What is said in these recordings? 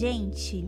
gente.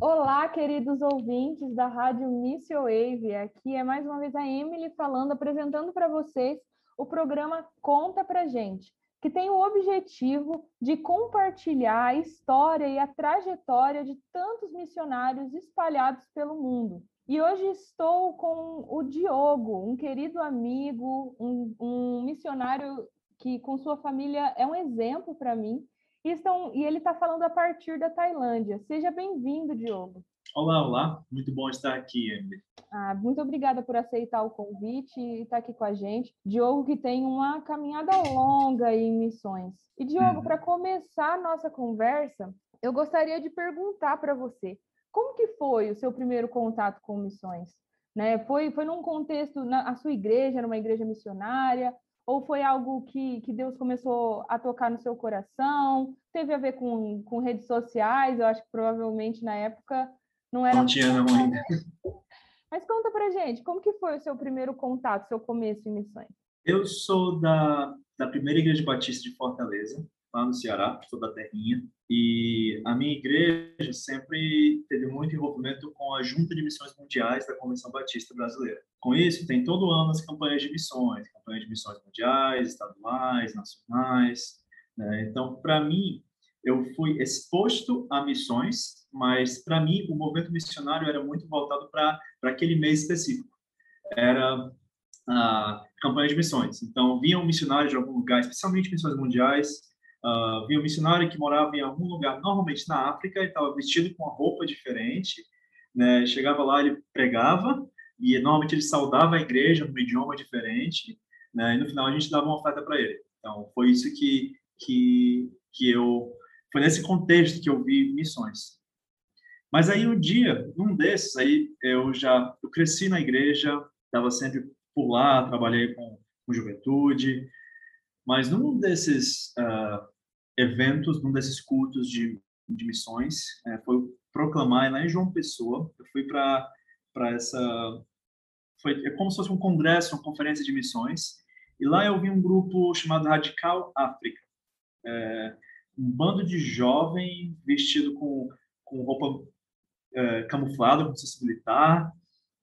Olá, queridos ouvintes da Rádio Missio Wave. Aqui é mais uma vez a Emily falando, apresentando para vocês o programa Conta Pra Gente, que tem o objetivo de compartilhar a história e a trajetória de tantos missionários espalhados pelo mundo. E hoje estou com o Diogo, um querido amigo, um, um missionário que com sua família é um exemplo para mim e, estão, e ele está falando a partir da Tailândia. Seja bem-vindo, Diogo. Olá, olá. Muito bom estar aqui, Emily. Ah, muito obrigada por aceitar o convite e estar aqui com a gente. Diogo, que tem uma caminhada longa em missões. E, Diogo, uhum. para começar a nossa conversa, eu gostaria de perguntar para você, como que foi o seu primeiro contato com missões? Né? Foi, foi num contexto, na, a sua igreja era uma igreja missionária, ou foi algo que, que Deus começou a tocar no seu coração? Teve a ver com, com redes sociais? Eu acho que provavelmente na época não era. Não tinha, não ainda. Mas conta pra gente, como que foi o seu primeiro contato, seu começo em missões? Eu sou da, da primeira igreja batista de Fortaleza, lá no Ceará, sou da terrinha, e a minha igreja sempre teve muito envolvimento com a Junta de Missões Mundiais da Convenção Batista Brasileira. Com isso, tem todo ano as campanhas de missões, campanhas de missões mundiais, estaduais, nacionais. Né? Então, para mim, eu fui exposto a missões, mas para mim o movimento missionário era muito voltado para aquele mês específico. Era a campanha de missões. Então, vinha um missionário de algum lugar, especialmente missões mundiais, Uh, vi um missionário que morava em algum lugar, normalmente na África, e estava vestido com uma roupa diferente. Né? Chegava lá, ele pregava, e normalmente ele saudava a igreja num idioma diferente, né? e no final a gente dava uma oferta para ele. Então, foi isso que, que, que eu. Foi nesse contexto que eu vi missões. Mas aí um dia, num desses, aí eu já eu cresci na igreja, estava sempre por lá, trabalhei com, com juventude, mas num desses uh, eventos, num desses cultos de, de missões, é, foi proclamar lá em João Pessoa. Eu fui para essa foi é como se fosse um congresso, uma conferência de missões. E lá eu vi um grupo chamado Radical África, é, um bando de jovem vestido com com roupa é, camuflada, com se militar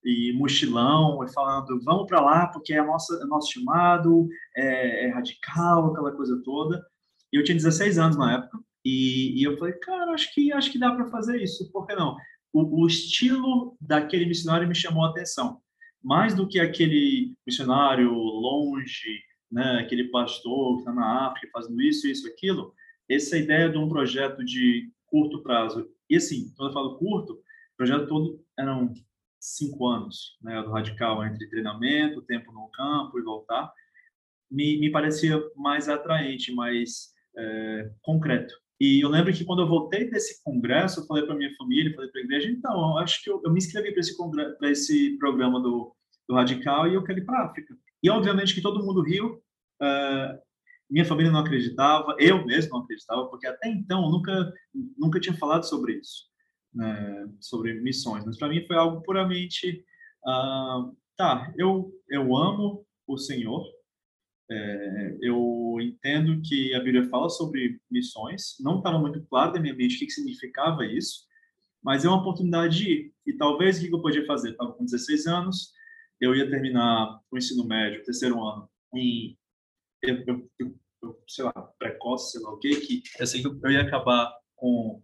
e mochilão, e falando vamos para lá porque é nossa é nosso chamado, é, é radical, aquela coisa toda. E eu tinha 16 anos na época. E, e eu falei, cara, acho que acho que dá para fazer isso. Por que não? O, o, estilo daquele missionário me chamou a atenção. Mais do que aquele missionário longe, né, aquele pastor que está na África fazendo isso, isso, aquilo. Essa ideia de um projeto de curto prazo. E assim, quando eu falo curto, o projeto todo eram cinco anos, né, do radical entre treinamento, tempo no campo e voltar. Me, me parecia mais atraente, mais é, concreto. E eu lembro que quando eu voltei desse congresso, eu falei para minha família, falei para a igreja, então, acho que eu, eu me inscrevi para esse, esse programa do, do Radical e eu quero ir para a África. E obviamente que todo mundo riu, uh, minha família não acreditava, eu mesmo não acreditava, porque até então eu nunca, nunca tinha falado sobre isso, né, sobre missões. Mas para mim foi algo puramente, uh, tá, eu, eu amo o Senhor, é, eu entendo que a Bíblia fala sobre missões, não estava muito claro na minha mente o que, que significava isso, mas é uma oportunidade de ir. E talvez o que eu podia fazer? Estava com 16 anos, eu ia terminar o ensino médio, terceiro ano, em, eu, eu, eu, sei lá, precoce, sei lá o quê, que eu sei que eu ia acabar com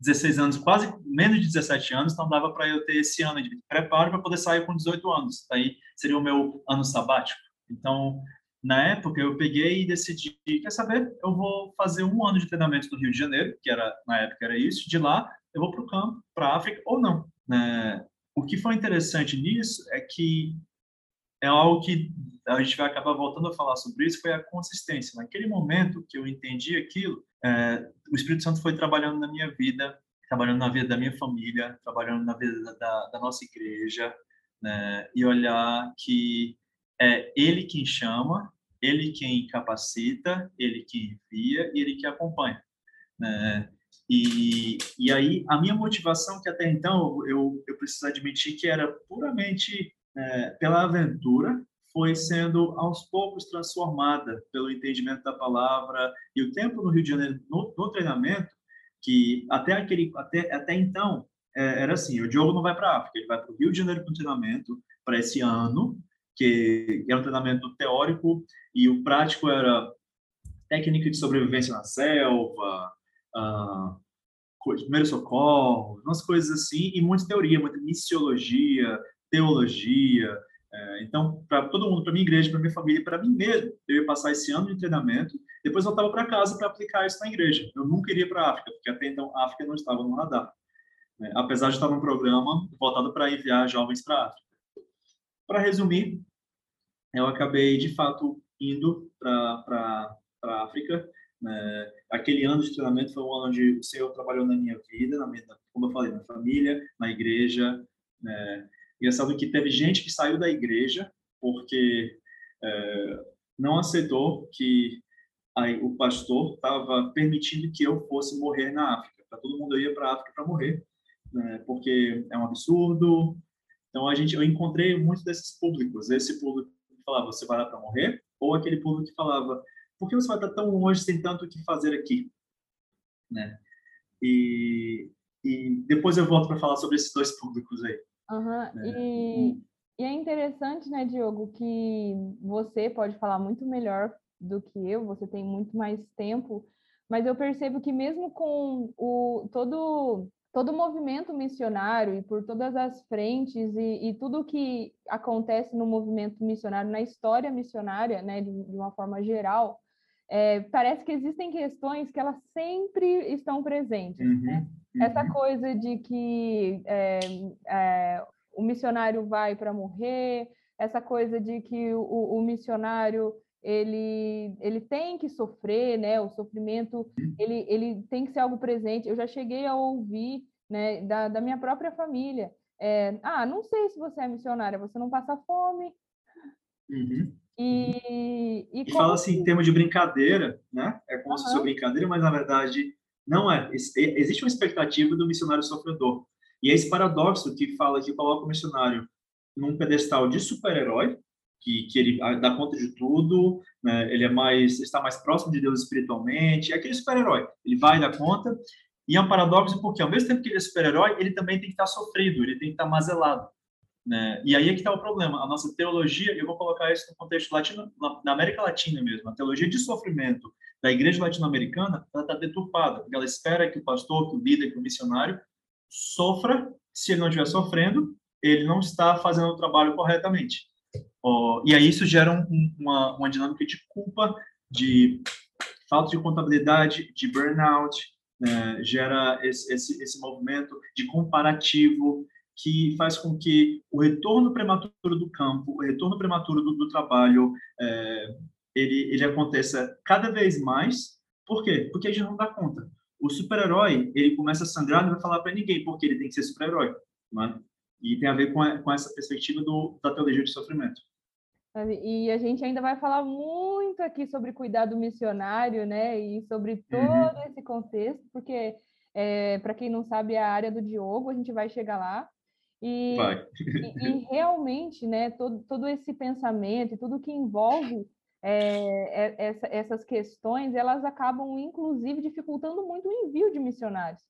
16 anos, quase menos de 17 anos, então dava para eu ter esse ano de preparo para poder sair com 18 anos. Aí seria o meu ano sabático. Então, na época eu peguei e decidi, quer saber, eu vou fazer um ano de treinamento no Rio de Janeiro, que era na época era isso, de lá eu vou para o campo, para a África ou não. Né? O que foi interessante nisso é que é algo que a gente vai acabar voltando a falar sobre isso, foi a consistência. Naquele momento que eu entendi aquilo, é, o Espírito Santo foi trabalhando na minha vida, trabalhando na vida da minha família, trabalhando na vida da, da nossa igreja, né? e olhar que é ele quem chama, ele quem capacita, ele quem envia e ele que acompanha. Né? E, e aí, a minha motivação, que até então eu, eu preciso admitir que era puramente é, pela aventura, foi sendo aos poucos transformada pelo entendimento da palavra e o tempo no Rio de Janeiro, no, no treinamento, que até aquele até até então é, era assim, o Diogo não vai para a África, ele vai para o Rio de Janeiro para um treinamento para esse ano, que era um treinamento teórico e o prático era técnica de sobrevivência na selva, uh, primeiro socorro, umas coisas assim, e muita teoria, muita missiologia, teologia. É, então, para todo mundo, para minha igreja, para minha família, para mim mesmo, eu ia passar esse ano de treinamento, depois voltava para casa para aplicar isso na igreja. Eu nunca iria para a África, porque até então a África não estava no radar. Né? Apesar de estar num programa voltado para enviar jovens para a África. Para resumir, eu acabei, de fato, indo para a África. Né? Aquele ano de treinamento foi um ano onde o Senhor trabalhou na minha vida, na minha, como eu falei, na família, na igreja. Né? Engraçado que teve gente que saiu da igreja porque é, não aceitou que aí, o pastor estava permitindo que eu fosse morrer na África. Para todo mundo ia para a África para morrer, né? porque é um absurdo. Então a gente, eu encontrei muitos desses públicos. Esse público que falava você vai lá para morrer, ou aquele público que falava por que você vai estar tão longe sem tanto o que fazer aqui, né? E, e depois eu volto para falar sobre esses dois públicos aí. Uhum. Né? E, e é interessante, né, Diogo, que você pode falar muito melhor do que eu, você tem muito mais tempo, mas eu percebo que mesmo com o todo todo o movimento missionário e por todas as frentes e, e tudo que acontece no movimento missionário, na história missionária, né, de, de uma forma geral, é, parece que existem questões que elas sempre estão presentes. Uhum, né? uhum. Essa coisa de que é, é, o missionário vai para morrer, essa coisa de que o, o, missionário ele, ele tem que sofrer, né? O sofrimento ele, ele tem que ser algo presente. Eu já cheguei a ouvir né, da, da minha própria família. É, ah, não sei se você é missionária, você não passa fome. Uhum. E, e, e fala assim em termos de brincadeira, né? É como uhum. se fosse brincadeira, mas na verdade não é. Existe uma expectativa do missionário sofredor. E é esse paradoxo que fala que coloca o missionário num pedestal de super-herói, que, que ele dá conta de tudo, né? ele é mais está mais próximo de Deus espiritualmente, é aquele super-herói. Ele vai dar conta. E é um paradoxo porque ao mesmo tempo que ele é super-herói, ele também tem que estar sofrido, ele tem que estar mazelado. Né? E aí é que está o problema. A nossa teologia, eu vou colocar isso no contexto latino, na América Latina mesmo, a teologia de sofrimento da igreja latino-americana está deturpada, porque ela espera que o pastor, que o líder, que o missionário sofra. Se ele não estiver sofrendo, ele não está fazendo o trabalho corretamente. Oh, e aí isso gera um, uma, uma dinâmica de culpa, de falta de contabilidade, de burnout, né? gera esse, esse, esse movimento de comparativo, que faz com que o retorno prematuro do campo, o retorno prematuro do, do trabalho, é, ele, ele aconteça cada vez mais. Por quê? Porque a gente não dá conta. O super-herói, ele começa a sangrar e não vai falar para ninguém porque ele tem que ser super-herói. Né? E tem a ver com, a, com essa perspectiva do, da teologia de sofrimento. E a gente ainda vai falar muito aqui sobre cuidado missionário, né? E sobre todo uhum. esse contexto, porque, é, para quem não sabe, é a área do Diogo, a gente vai chegar lá. E, e, e, realmente, né, todo, todo esse pensamento e tudo que envolve é, essa, essas questões, elas acabam, inclusive, dificultando muito o envio de missionários,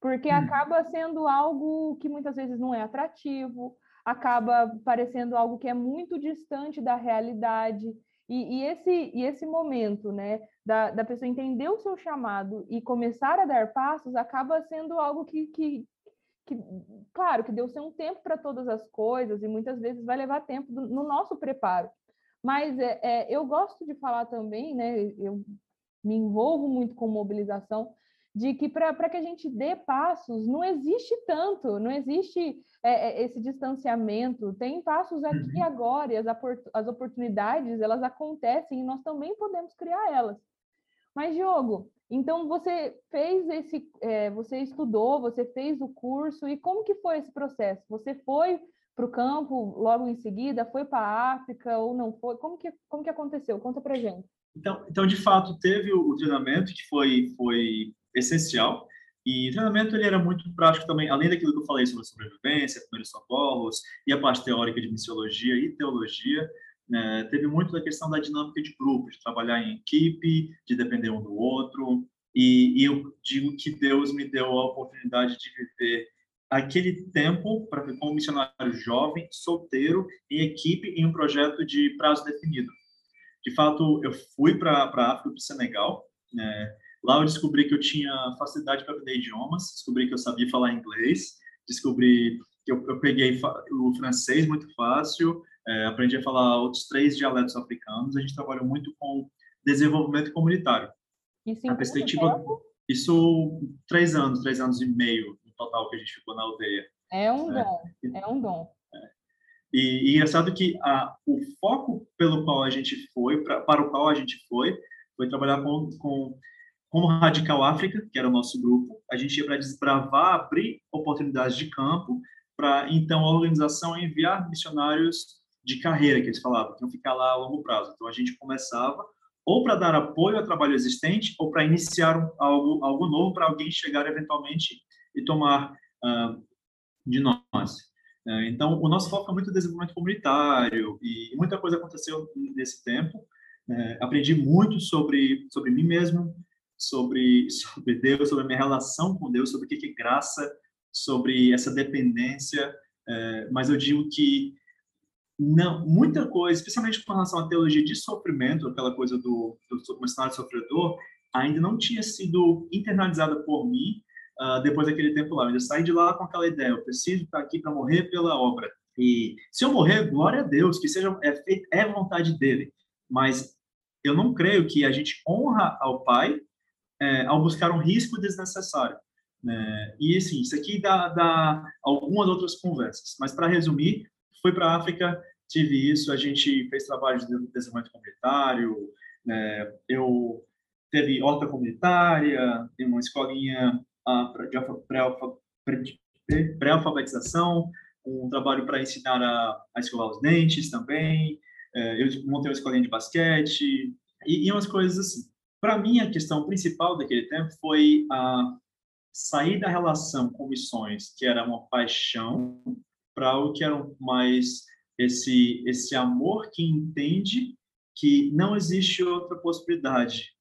porque hum. acaba sendo algo que muitas vezes não é atrativo, acaba parecendo algo que é muito distante da realidade, e, e, esse, e esse momento, né, da, da pessoa entender o seu chamado e começar a dar passos, acaba sendo algo que, que, que claro, que deu ser um tempo para todas as coisas e muitas vezes vai levar tempo do, no nosso preparo. Mas é, é, eu gosto de falar também, né? Eu me envolvo muito com mobilização, de que para que a gente dê passos, não existe tanto, não existe é, é esse distanciamento, tem passos aqui e uhum. agora, e as, as oportunidades, elas acontecem e nós também podemos criar elas. Mas, Diogo, então você fez esse, é, você estudou, você fez o curso e como que foi esse processo? Você foi para o campo logo em seguida, foi para a África ou não foi? Como que como que aconteceu? Conta para gente. Então, então de fato teve o, treinamento que foi foi essencial e o treinamento ele era muito prático também, além daquilo que eu falei sobre sobrevivência, primeiros socorros e a parte teórica de missiologia e teologia. Né, teve muito da questão da dinâmica de grupo, de trabalhar em equipe, de depender um do outro. E, e eu digo que Deus me deu a oportunidade de viver aquele tempo para como missionário jovem, solteiro, em equipe, em um projeto de prazo definido. De fato, eu fui para a África, para o Senegal. Né? Lá eu descobri que eu tinha facilidade para aprender idiomas, descobri que eu sabia falar inglês, descobri eu, eu peguei o francês muito fácil, é, aprendi a falar outros três dialetos africanos. A gente trabalhou muito com desenvolvimento comunitário. Isso em a perspectiva tempo? isso três anos, três anos e meio no total que a gente ficou na aldeia. É um é. dom, é um dom. É. E, e engraçado que a, o foco pelo qual a gente foi, pra, para o qual a gente foi, foi trabalhar com, com como Radical África, que era o nosso grupo. A gente ia para desbravar, abrir oportunidades de campo, para então a organização enviar missionários de carreira, que eles falavam, que iam ficar lá a longo prazo. Então a gente começava ou para dar apoio ao trabalho existente, ou para iniciar algo, algo novo para alguém chegar eventualmente e tomar uh, de nós. Uh, então, o nosso foco é muito desenvolvimento comunitário e muita coisa aconteceu nesse tempo. Uh, aprendi muito sobre sobre mim mesmo, sobre sobre Deus, sobre a minha relação com Deus, sobre o que é graça, sobre essa dependência. É, mas eu digo que não, muita coisa, especialmente com relação à teologia de sofrimento, aquela coisa do, do missionário sofredor, ainda não tinha sido internalizada por mim uh, depois daquele tempo lá. Eu saí de lá com aquela ideia, eu preciso estar aqui para morrer pela obra. E se eu morrer, glória a Deus, que seja é, é vontade dele. Mas eu não creio que a gente honra ao Pai é, ao buscar um risco desnecessário. Né? E assim, isso aqui dá, dá algumas outras conversas. Mas para resumir, fui para a África, tive isso, a gente fez trabalho de desenvolvimento comunitário, né? eu teve horta comunitária, tem uma escolinha uh, de pré-alfabetização, um trabalho para ensinar a, a escovar os dentes também, é, eu montei uma escolinha de basquete, e, e umas coisas assim. Para mim, a questão principal daquele tempo foi a sair da relação com missões, que era uma paixão, para algo que era mais esse esse amor que entende que não existe outra possibilidade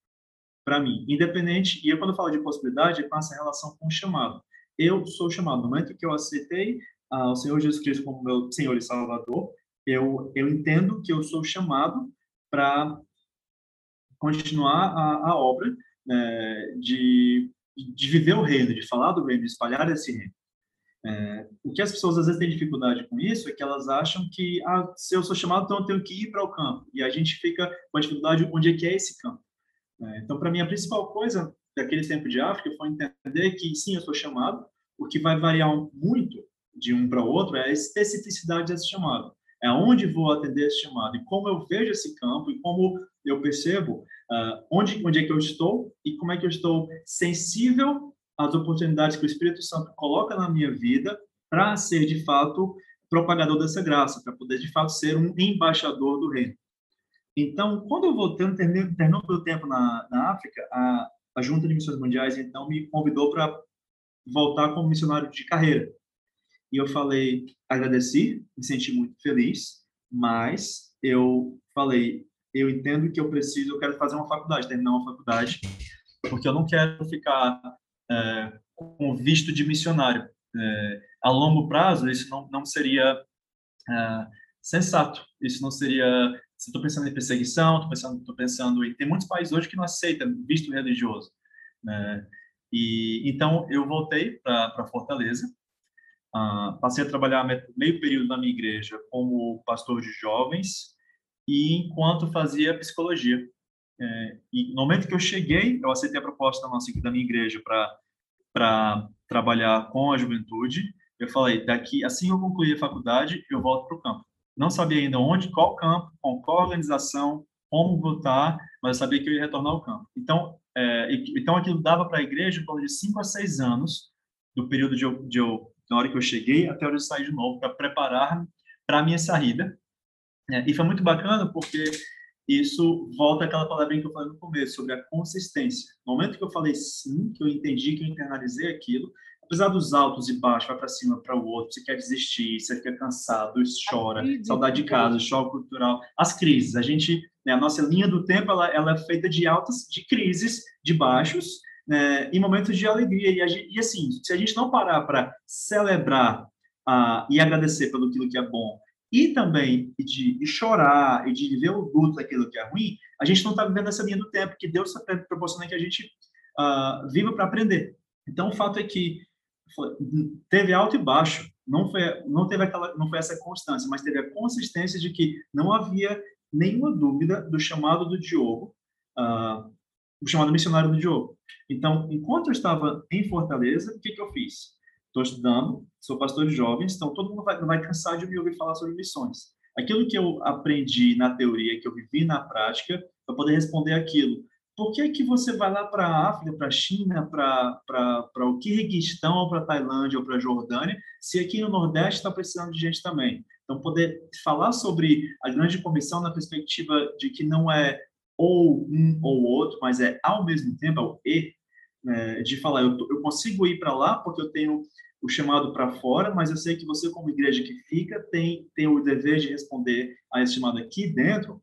para mim, independente. E eu quando eu falo de possibilidade, é com essa relação com o chamado. Eu sou chamado no momento que eu aceitei uh, o Senhor Jesus Cristo como meu Senhor e Salvador, eu eu entendo que eu sou chamado para continuar a, a obra né, de de viver o reino, de falar do reino, de espalhar esse reino. É, o que as pessoas às vezes têm dificuldade com isso é que elas acham que ah, se eu sou chamado, então eu tenho que ir para o campo. E a gente fica com a dificuldade onde é que é esse campo. É, então, para mim, a principal coisa daquele tempo de África foi entender que sim, eu sou chamado. O que vai variar muito de um para o outro é a especificidade desse chamado. É onde vou atender esse chamado e como eu vejo esse campo e como eu percebo uh, onde, onde é que eu estou e como é que eu estou sensível às oportunidades que o Espírito Santo coloca na minha vida para ser, de fato, propagador dessa graça, para poder, de fato, ser um embaixador do reino. Então, quando eu voltei, terminou meu tempo na, na África, a, a Junta de Missões Mundiais, então, me convidou para voltar como missionário de carreira. E eu falei, agradeci, me senti muito feliz, mas eu falei, eu entendo que eu preciso, eu quero fazer uma faculdade, terminar uma faculdade, porque eu não quero ficar é, com visto de missionário. É, a longo prazo, isso não, não seria é, sensato. Isso não seria. Se estou pensando em perseguição, estou pensando, tô pensando em. Tem muitos países hoje que não aceitam visto religioso. Né? E então eu voltei para Fortaleza, uh, passei a trabalhar meio período na minha igreja como pastor de jovens e enquanto fazia psicologia. É, e no momento que eu cheguei, eu aceitei a proposta da, nossa, da minha igreja para trabalhar com a juventude. Eu falei, daqui, assim que eu concluir a faculdade, eu volto para o campo. Não sabia ainda onde, qual campo, com qual organização, como voltar, mas eu sabia que eu ia retornar ao campo. Então, é, então aquilo dava para a igreja torno de cinco a seis anos, do período de eu, de eu, na hora que eu cheguei até a hora de sair de novo, para preparar para a minha saída. É, e foi muito bacana porque isso volta àquela palavrinha que eu falei no começo, sobre a consistência. No momento que eu falei sim, que eu entendi, que eu internalizei aquilo, apesar dos altos e baixos, vai para cima, para o outro, você quer desistir, você fica cansado, chora, saudade de casa, choque cultural, as crises. A gente, né, a nossa linha do tempo, ela, ela é feita de altas, de crises, de baixos, né, em momentos de alegria. E, gente, e, assim, se a gente não parar para celebrar uh, e agradecer pelo aquilo que é bom, e também de, chorar e de viver o luto daquilo que é ruim, a gente não está vivendo essa linha do tempo que Deus está proporcionando que a gente uh, viva para aprender. Então, o fato é que teve alto e baixo, não foi, não teve aquela, não foi essa constância, mas teve a consistência de que não havia nenhuma dúvida do chamado do Diogo, uh, o chamado missionário do Diogo. Então, enquanto eu estava em Fortaleza, o que, que eu fiz? Estou estudando, sou pastor de jovens, então todo mundo vai, vai cansar de me ouvir falar sobre missões. Aquilo que eu aprendi na teoria, que eu vivi na prática, para poder responder aquilo. Por que, que você vai lá para a África, para a China, para o Quirguistão, para a Tailândia, ou para a Jordânia, se aqui no Nordeste está precisando de gente também? Então, poder falar sobre a grande comissão na perspectiva de que não é ou um ou outro, mas é ao mesmo tempo, é o E, é, de falar, eu, eu consigo ir para lá porque eu tenho o chamado para fora, mas eu sei que você, como igreja que fica, tem, tem o dever de responder a esse chamado aqui dentro,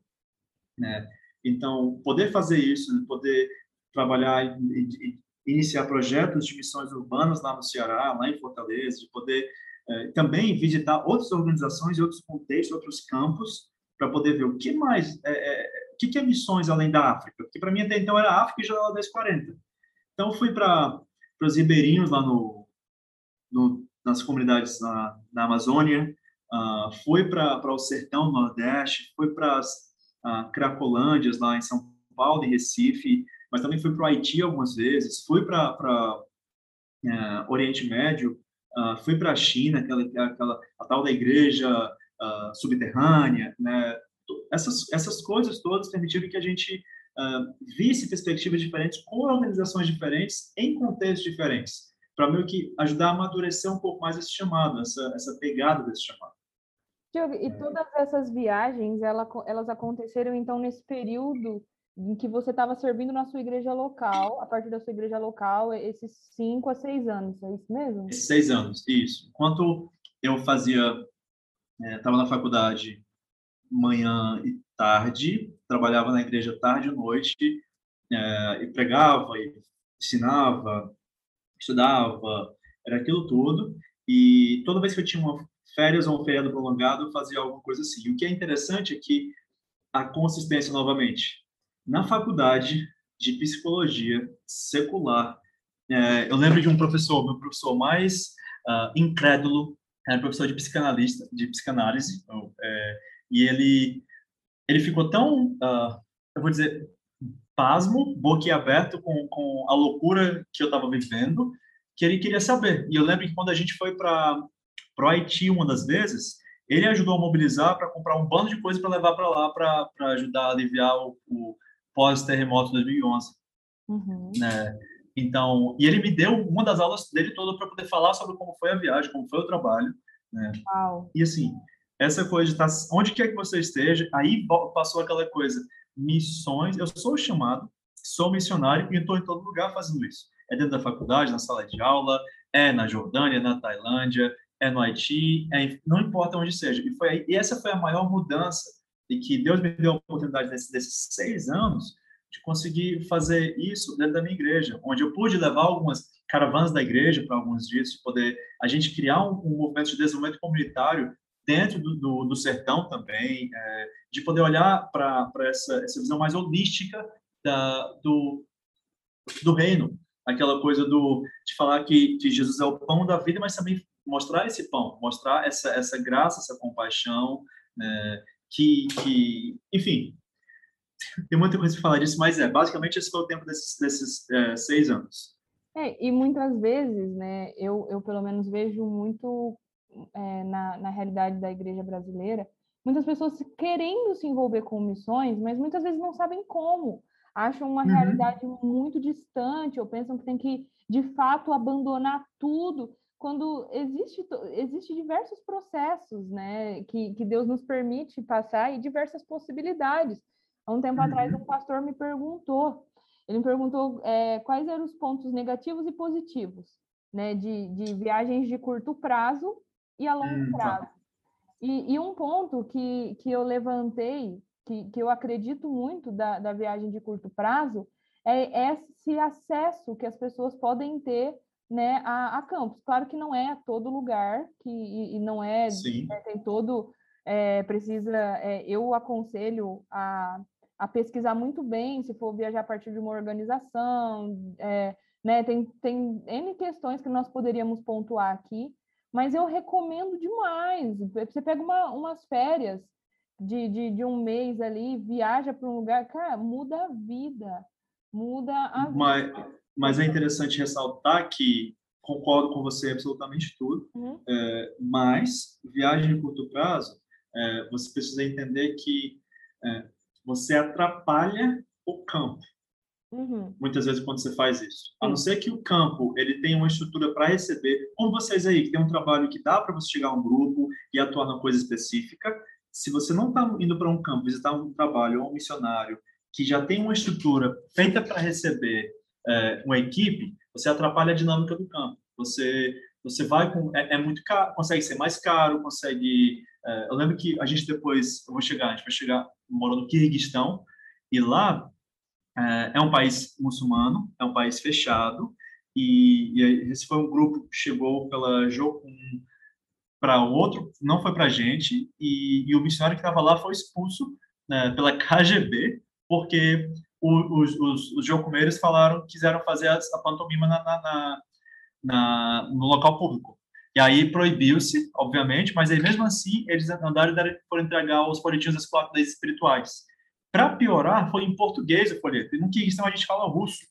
né? Então, poder fazer isso, poder trabalhar e, e, iniciar projetos de missões urbanas lá no Ceará, lá em Fortaleza, de poder é, também visitar outras organizações, outros contextos, outros campos, para poder ver o que mais, é, é, o que, que é missões além da África, porque para mim até então era África e Janela 1040. Então, fui para os ribeirinhos lá no, no, nas comunidades na, na Amazônia, uh, fui para o sertão Nordeste, fui para as uh, Cracolândias lá em São Paulo e Recife, mas também fui para o Haiti algumas vezes, fui para uh, Oriente Médio, uh, fui para a China, aquela, aquela a tal da igreja subterrânea, né? Essas, essas coisas todas permitiram que a gente uh, visse perspectivas diferentes com organizações diferentes em contextos diferentes, para meio que ajudar a amadurecer um pouco mais esse chamado, essa, essa pegada desse chamado. E todas essas viagens, ela, elas aconteceram então nesse período em que você estava servindo na sua igreja local, a partir da sua igreja local, esses cinco a seis anos, é isso mesmo? Seis anos, isso. Enquanto eu fazia, estava é, na faculdade manhã e tarde, trabalhava na igreja tarde e noite, é, e pregava, e ensinava, estudava, era aquilo tudo. E toda vez que eu tinha uma férias ou um feriado prolongado, eu fazia alguma coisa assim. O que é interessante é que a consistência, novamente, na faculdade de psicologia secular, é, eu lembro de um professor, meu professor mais uh, incrédulo, era professor de psicanalista, de psicanálise, é, e ele ele ficou tão, uh, eu vou dizer, pasmo, boquiaberto com, com a loucura que eu estava vivendo, que ele queria saber. E eu lembro que quando a gente foi para o Haiti uma das vezes, ele ajudou a mobilizar para comprar um bando de coisas para levar para lá para ajudar a aliviar o, o pós-terremoto de 2011. Uhum. Né? Então, e ele me deu uma das aulas dele toda para poder falar sobre como foi a viagem, como foi o trabalho. Né? Uau. E assim, essa coisa de estar onde quer que você esteja, aí passou aquela coisa, missões, eu sou chamado, sou missionário e estou em todo lugar fazendo isso. É dentro da faculdade, na sala de aula, é na Jordânia, na Tailândia, é no Haiti, é, não importa onde seja. E, foi, e essa foi a maior mudança e que Deus me deu a oportunidade nesses, desses seis anos de conseguir fazer isso dentro da minha igreja, onde eu pude levar algumas caravanas da igreja para alguns dias, de poder a gente criar um, um movimento de desenvolvimento comunitário dentro do, do, do sertão também, é, de poder olhar para essa, essa visão mais holística da, do, do reino, aquela coisa do, de falar que, que Jesus é o pão da vida, mas também mostrar esse pão, mostrar essa, essa graça, essa compaixão, né, que, que, enfim, tem muita coisa para falar disso, mas é, basicamente esse foi o tempo desses, desses é, seis anos. É, e muitas vezes, né, eu, eu pelo menos vejo muito é, na, na realidade da igreja brasileira, muitas pessoas querendo se envolver com missões, mas muitas vezes não sabem como. Acham uma uhum. realidade muito distante, ou pensam que tem que, de fato, abandonar tudo, quando existe, existe diversos processos né, que, que Deus nos permite passar e diversas possibilidades. Há um tempo uhum. atrás, um pastor me perguntou, ele me perguntou é, quais eram os pontos negativos e positivos né, de, de viagens de curto prazo e a longo prazo. E, e, um ponto que, que eu levantei, que, que eu acredito muito da, da viagem de curto prazo, é esse acesso que as pessoas podem ter né, a, a campus. Claro que não é a todo lugar, que, e, e não é, né, tem todo, é, precisa, é, eu aconselho a, a pesquisar muito bem, se for viajar a partir de uma organização, é, né, tem, tem N questões que nós poderíamos pontuar aqui, mas eu recomendo demais. Você pega uma, umas férias de, de, de um mês ali, viaja para um lugar, cara, muda a vida. Muda a mas, vida. Mas é interessante ressaltar que concordo com você absolutamente tudo, uhum. é, mas viagem de curto prazo, é, você precisa entender que é, você atrapalha o campo. Uhum. Muitas vezes quando você faz isso. A não ser que o campo ele tenha uma estrutura para receber, como vocês aí, que tem um trabalho que dá para você chegar a um grupo e atuar numa coisa específica. Se você não está indo para um campo, visitar um trabalho ou um missionário que já tem uma estrutura feita para receber é, uma equipe, você atrapalha a dinâmica do campo. Você você vai com é, é muito caro, consegue ser mais caro, consegue. É, eu lembro que a gente depois, eu vou chegar, a gente vai chegar, morando no Quirguistão e lá é, é um país muçulmano, é um país fechado, e, e esse foi um grupo que chegou pela Jocum para outro, não foi para a gente, e, e, o missionário que estava lá foi expulso né, pela KGB, porque o, os, os, os jocumeiros falaram, quiseram fazer a, a pantomima na, na, na, no local público. E aí proibiu-se, obviamente, mas aí mesmo assim eles andaram e foram entregar os folhetinhos das quatro leis espirituais. Para piorar, foi em português o folheto, e no Kirguistão a gente fala russo.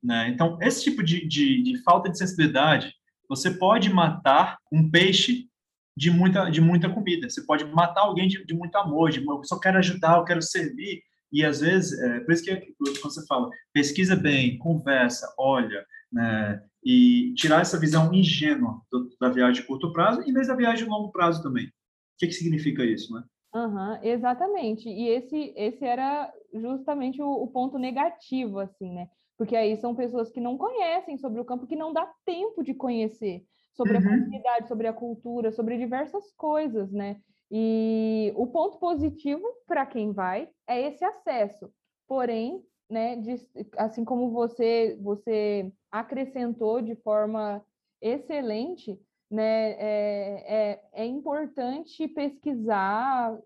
Né? Então, esse tipo de, de, de, falta de sensibilidade, você pode matar um peixe de muita, de muita comida, você pode matar alguém de, de muito amor, de eu só quero ajudar, eu quero servir, e às vezes, é, por isso que quando você fala, pesquisa bem, conversa, olha, né, e tirar essa visão ingênua do, da viagem de curto prazo, em vez da viagem de longo prazo também. O que, que significa isso, né? Uhum, exatamente. E esse, esse era justamente o, o, ponto negativo, assim, né? Porque aí são pessoas que não conhecem sobre o campo, que não dá tempo de conhecer sobre uhum. a comunidade, sobre a cultura, sobre diversas coisas, né? E o ponto positivo para quem vai é esse acesso. Porém, né, de, assim como você você acrescentou de forma excelente, né, é, é, é importante pesquisar,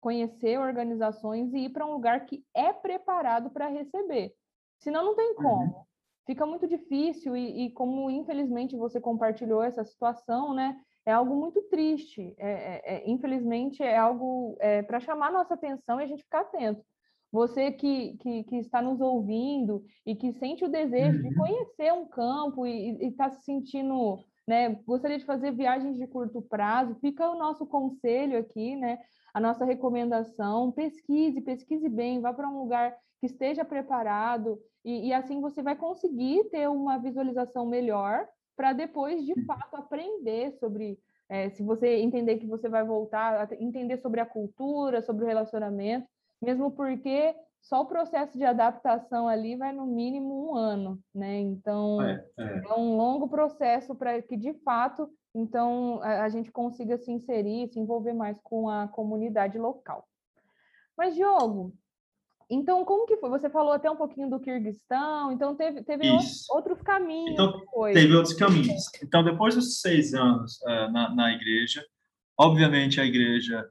conhecer organizações e ir para um lugar que é preparado para receber. Senão não tem uhum. como. Uhum. Fica muito difícil e, e, como infelizmente você compartilhou essa situação, né? É algo muito triste. É, é, é infelizmente é algo é, para chamar nossa atenção e a gente ficar atento. Você que, que, que, está nos ouvindo e que sente o desejo uhum. de conhecer um campo e está se sentindo né? Gostaria de fazer viagens de curto prazo, fica o nosso conselho aqui, né? A nossa recomendação, pesquise, pesquise bem, vá para um lugar que esteja preparado e, e assim você vai conseguir ter uma visualização melhor para depois, de fato, aprender sobre é, se você entender que você vai voltar, entender sobre a cultura, sobre o relacionamento, mesmo porque só o processo de adaptação ali vai no mínimo um ano, né? Então é, é. é um longo processo para que de fato então a, a, gente consiga se inserir, se envolver mais com a comunidade local. Mas Diogo, então como que foi? Você falou até um pouquinho do Kirguistão, então teve, teve outros, outros, caminhos. Então depois. teve outros caminhos. Então depois dos seis anos uh, na, na igreja, obviamente a igreja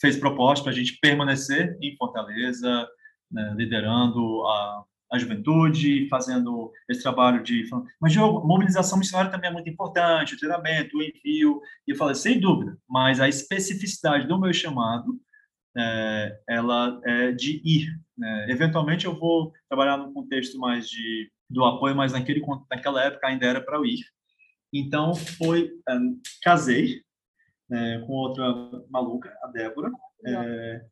fez proposta para a gente permanecer em Fortaleza, né, liderando a, a juventude, fazendo esse trabalho de. Mas, Diogo, mobilização missionária também é muito importante, o treinamento, o envio. E eu falei, sem dúvida, mas a especificidade do meu chamado, é, ela é de ir. Né? Eventualmente, eu vou trabalhar num contexto mais de do apoio, mas naquele, naquela época ainda era para o ir. Então, foi. É, casei, é, com outra maluca, a Débora, é,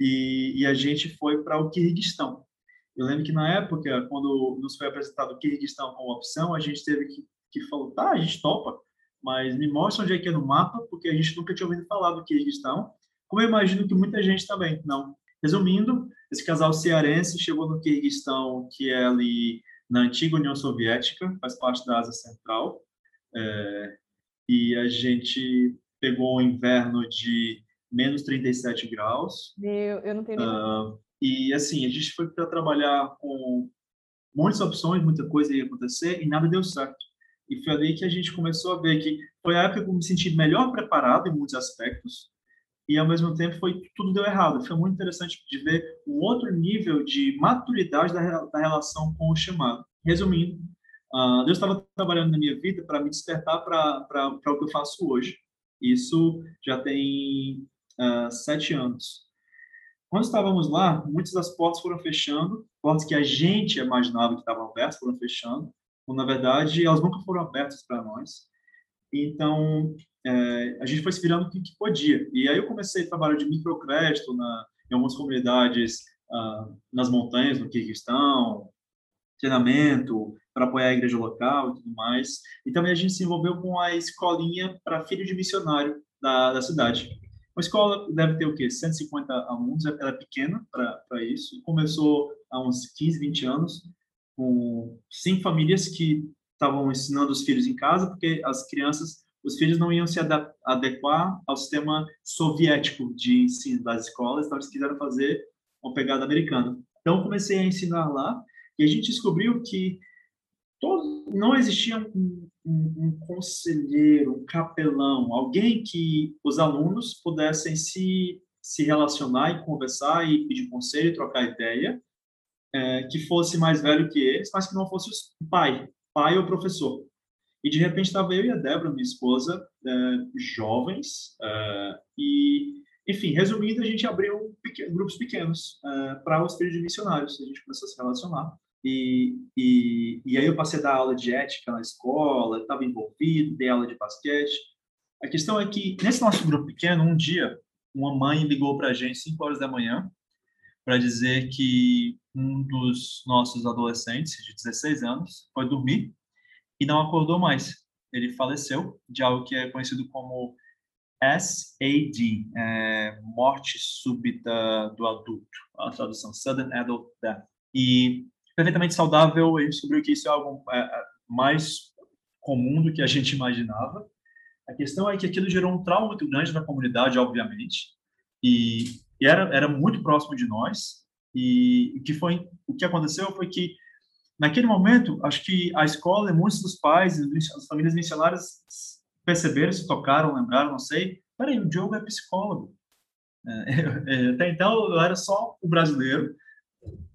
e, e, a gente foi para o Quirguistão. Eu lembro que na época, quando nos foi apresentado o Quirguistão como opção, a gente teve que, que falar, tá, a gente topa, mas me mostra onde é que é no mapa, porque a gente nunca tinha ouvido falar do Quirguistão, como eu imagino que muita gente também não. Resumindo, esse casal cearense chegou no Quirguistão, que é ali na antiga União Soviética, faz parte da Ásia Central, é, e a gente pegou um inverno de menos 37 graus. Eu, eu não tenho. Uh, E, assim, a gente foi para trabalhar com muitas opções, muita coisa ia acontecer e nada deu certo. E foi ali que a gente começou a ver que foi a época que eu me senti melhor preparado em muitos aspectos e, ao mesmo tempo, foi tudo deu errado. Foi muito interessante de ver um outro nível de maturidade da, da relação com o chamado. Resumindo, uh, Deus estava trabalhando na minha vida para me despertar para o que eu faço hoje. Isso já tem uh, sete anos. Quando estávamos lá, muitas das portas foram fechando, portas que a gente imaginava que estavam abertas foram fechando, quando, na verdade, elas nunca foram abertas para nós. Então, é, a gente foi se virando o que, podia. E aí eu comecei a trabalhar de microcrédito na, em algumas comunidades ah, nas montanhas, no Quirguistão, treinamento para apoiar a igreja local e tudo mais. E também a gente se envolveu com a escolinha para filho de missionário da, da cidade. Uma escola deve ter o quê? 150 alunos, ela é pequena para isso. Começou há uns 15, 20 anos, com cinco famílias que estavam ensinando os filhos em casa, porque as crianças, os filhos não iam se adequar ao sistema soviético de ensino das escolas, então eles quiseram fazer uma pegada americana. Então comecei a ensinar lá e a gente descobriu que todo, não existia um, um, um, conselheiro, um capelão, alguém que os alunos pudessem se, se relacionar e conversar e pedir conselho, trocar ideia, é, que fosse mais velho que eles, mas que não fosse o pai, pai ou professor. E de repente estava eu e a Débora, minha esposa, é, jovens, é, e, enfim, resumindo, a gente abriu grupos pequenos é, para os filhos de missionários. A gente começou a se relacionar. E, e, e aí eu passei a dar aula de ética na escola, estava envolvido, dei aula de basquete. A questão é que, nesse nosso grupo pequeno, um dia, uma mãe ligou para a gente 5 horas da manhã para dizer que um dos nossos adolescentes, de 16 anos, foi dormir e não acordou mais. Ele faleceu de algo que é conhecido como SAD, é, morte súbita do adulto, a tradução, Sudden Adult Death. E perfeitamente saudável, ele descobriu que isso é algo é, é, mais comum do que a gente imaginava. A questão é que aquilo gerou um trauma muito grande na comunidade, obviamente, e, era, era muito próximo de nós. E o que foi, o que aconteceu foi que naquele momento, acho que a escola e muitos dos pais, as famílias missionárias perceberam, se tocaram, lembraram, não sei. Peraí, o Diogo é psicólogo. É, até então eu era só o brasileiro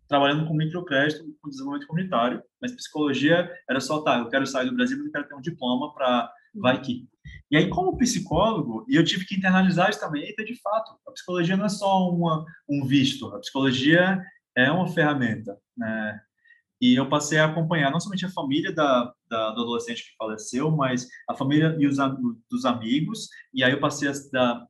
trabalhando com microcrédito, com desenvolvimento comunitário, mas psicologia era só, tá, eu quero sair do Brasil, mas eu quero ter um diploma para vai que. E aí, como psicólogo, e eu tive que internalizar isso também, eita, de fato, a psicologia não é só uma, um visto, a psicologia é uma ferramenta, né? E eu passei a acompanhar não somente a família da, da do adolescente que faleceu, mas a família e os dos amigos, e aí eu passei a dar,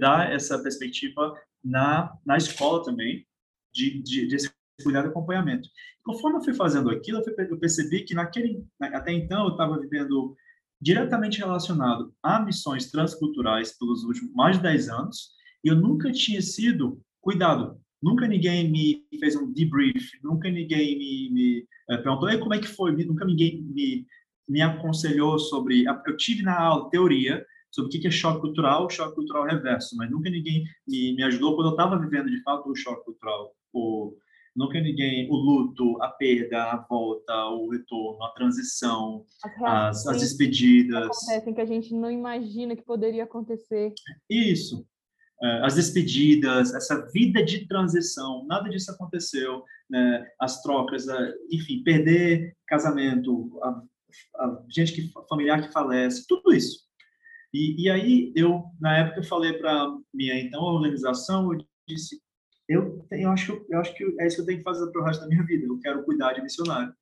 dar essa perspectiva na, na escola também, de, de, desse cuidado e acompanhamento. Conforme eu fui fazendo aquilo, eu percebi que naquele, até então eu estava vivendo diretamente relacionado a missões transculturais pelos últimos mais de 10 anos, e eu nunca tinha sido cuidado. Nunca ninguém me fez um debrief, nunca ninguém me, me é, perguntou como é que foi, nunca ninguém me, me aconselhou sobre. Eu tive na aula teoria sobre o que é choque cultural, choque cultural reverso, mas nunca ninguém me, me ajudou quando eu estava vivendo de fato o choque cultural, o, Nunca ninguém, o luto, a perda, a volta, o retorno, a transição, as, as despedidas. Acontecem que a gente não imagina que poderia acontecer. Isso. É, as despedidas, essa vida de transição, nada disso aconteceu. Né? As trocas, enfim, perder casamento, a, a gente que familiar que falece, tudo isso. E, e aí eu, na época, eu falei para minha então organização, eu disse, eu, eu, acho, eu acho que é isso que eu tenho que fazer para o resto da minha vida. Eu quero cuidar de missionário.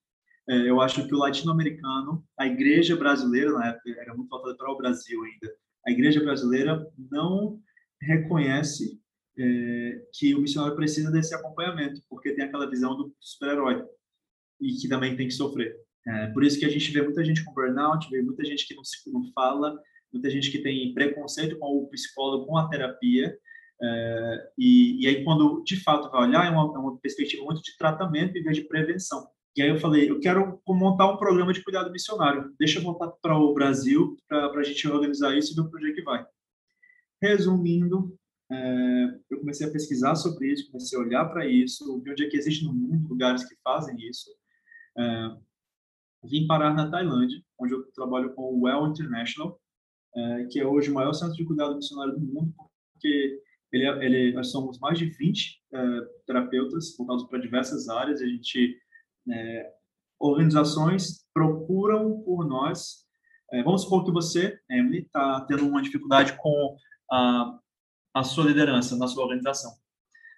É, eu acho que o latino-americano, a igreja brasileira, na época era muito voltada para o Brasil ainda, a igreja brasileira não reconhece é, que o missionário precisa desse acompanhamento, porque tem aquela visão do super-herói e que também tem que sofrer. É, por isso que a gente vê muita gente com burnout, vê muita gente que não, não fala, muita gente que tem preconceito com o psicólogo, com a terapia, é, e, e, aí, quando de fato vai olhar, é uma, é uma, perspectiva muito de tratamento em vez de prevenção. E aí eu falei, eu quero montar um programa de cuidado missionário. Deixa eu voltar para o Brasil para a gente organizar isso e ver para onde é que vai. Resumindo, é, eu comecei a pesquisar sobre isso, comecei a olhar para isso, vi onde é que existe no mundo lugares que fazem isso. É, vim parar na Tailândia, onde eu trabalho com o Well International, é, que é hoje o maior centro de cuidado missionário do mundo, porque ele, é, ele, nós somos mais de 20 é, terapeutas voltados para diversas áreas. A gente é, organizações procuram por nós. É, vamos supor que você, Emily, está tendo uma dificuldade com a, a sua liderança na sua organização.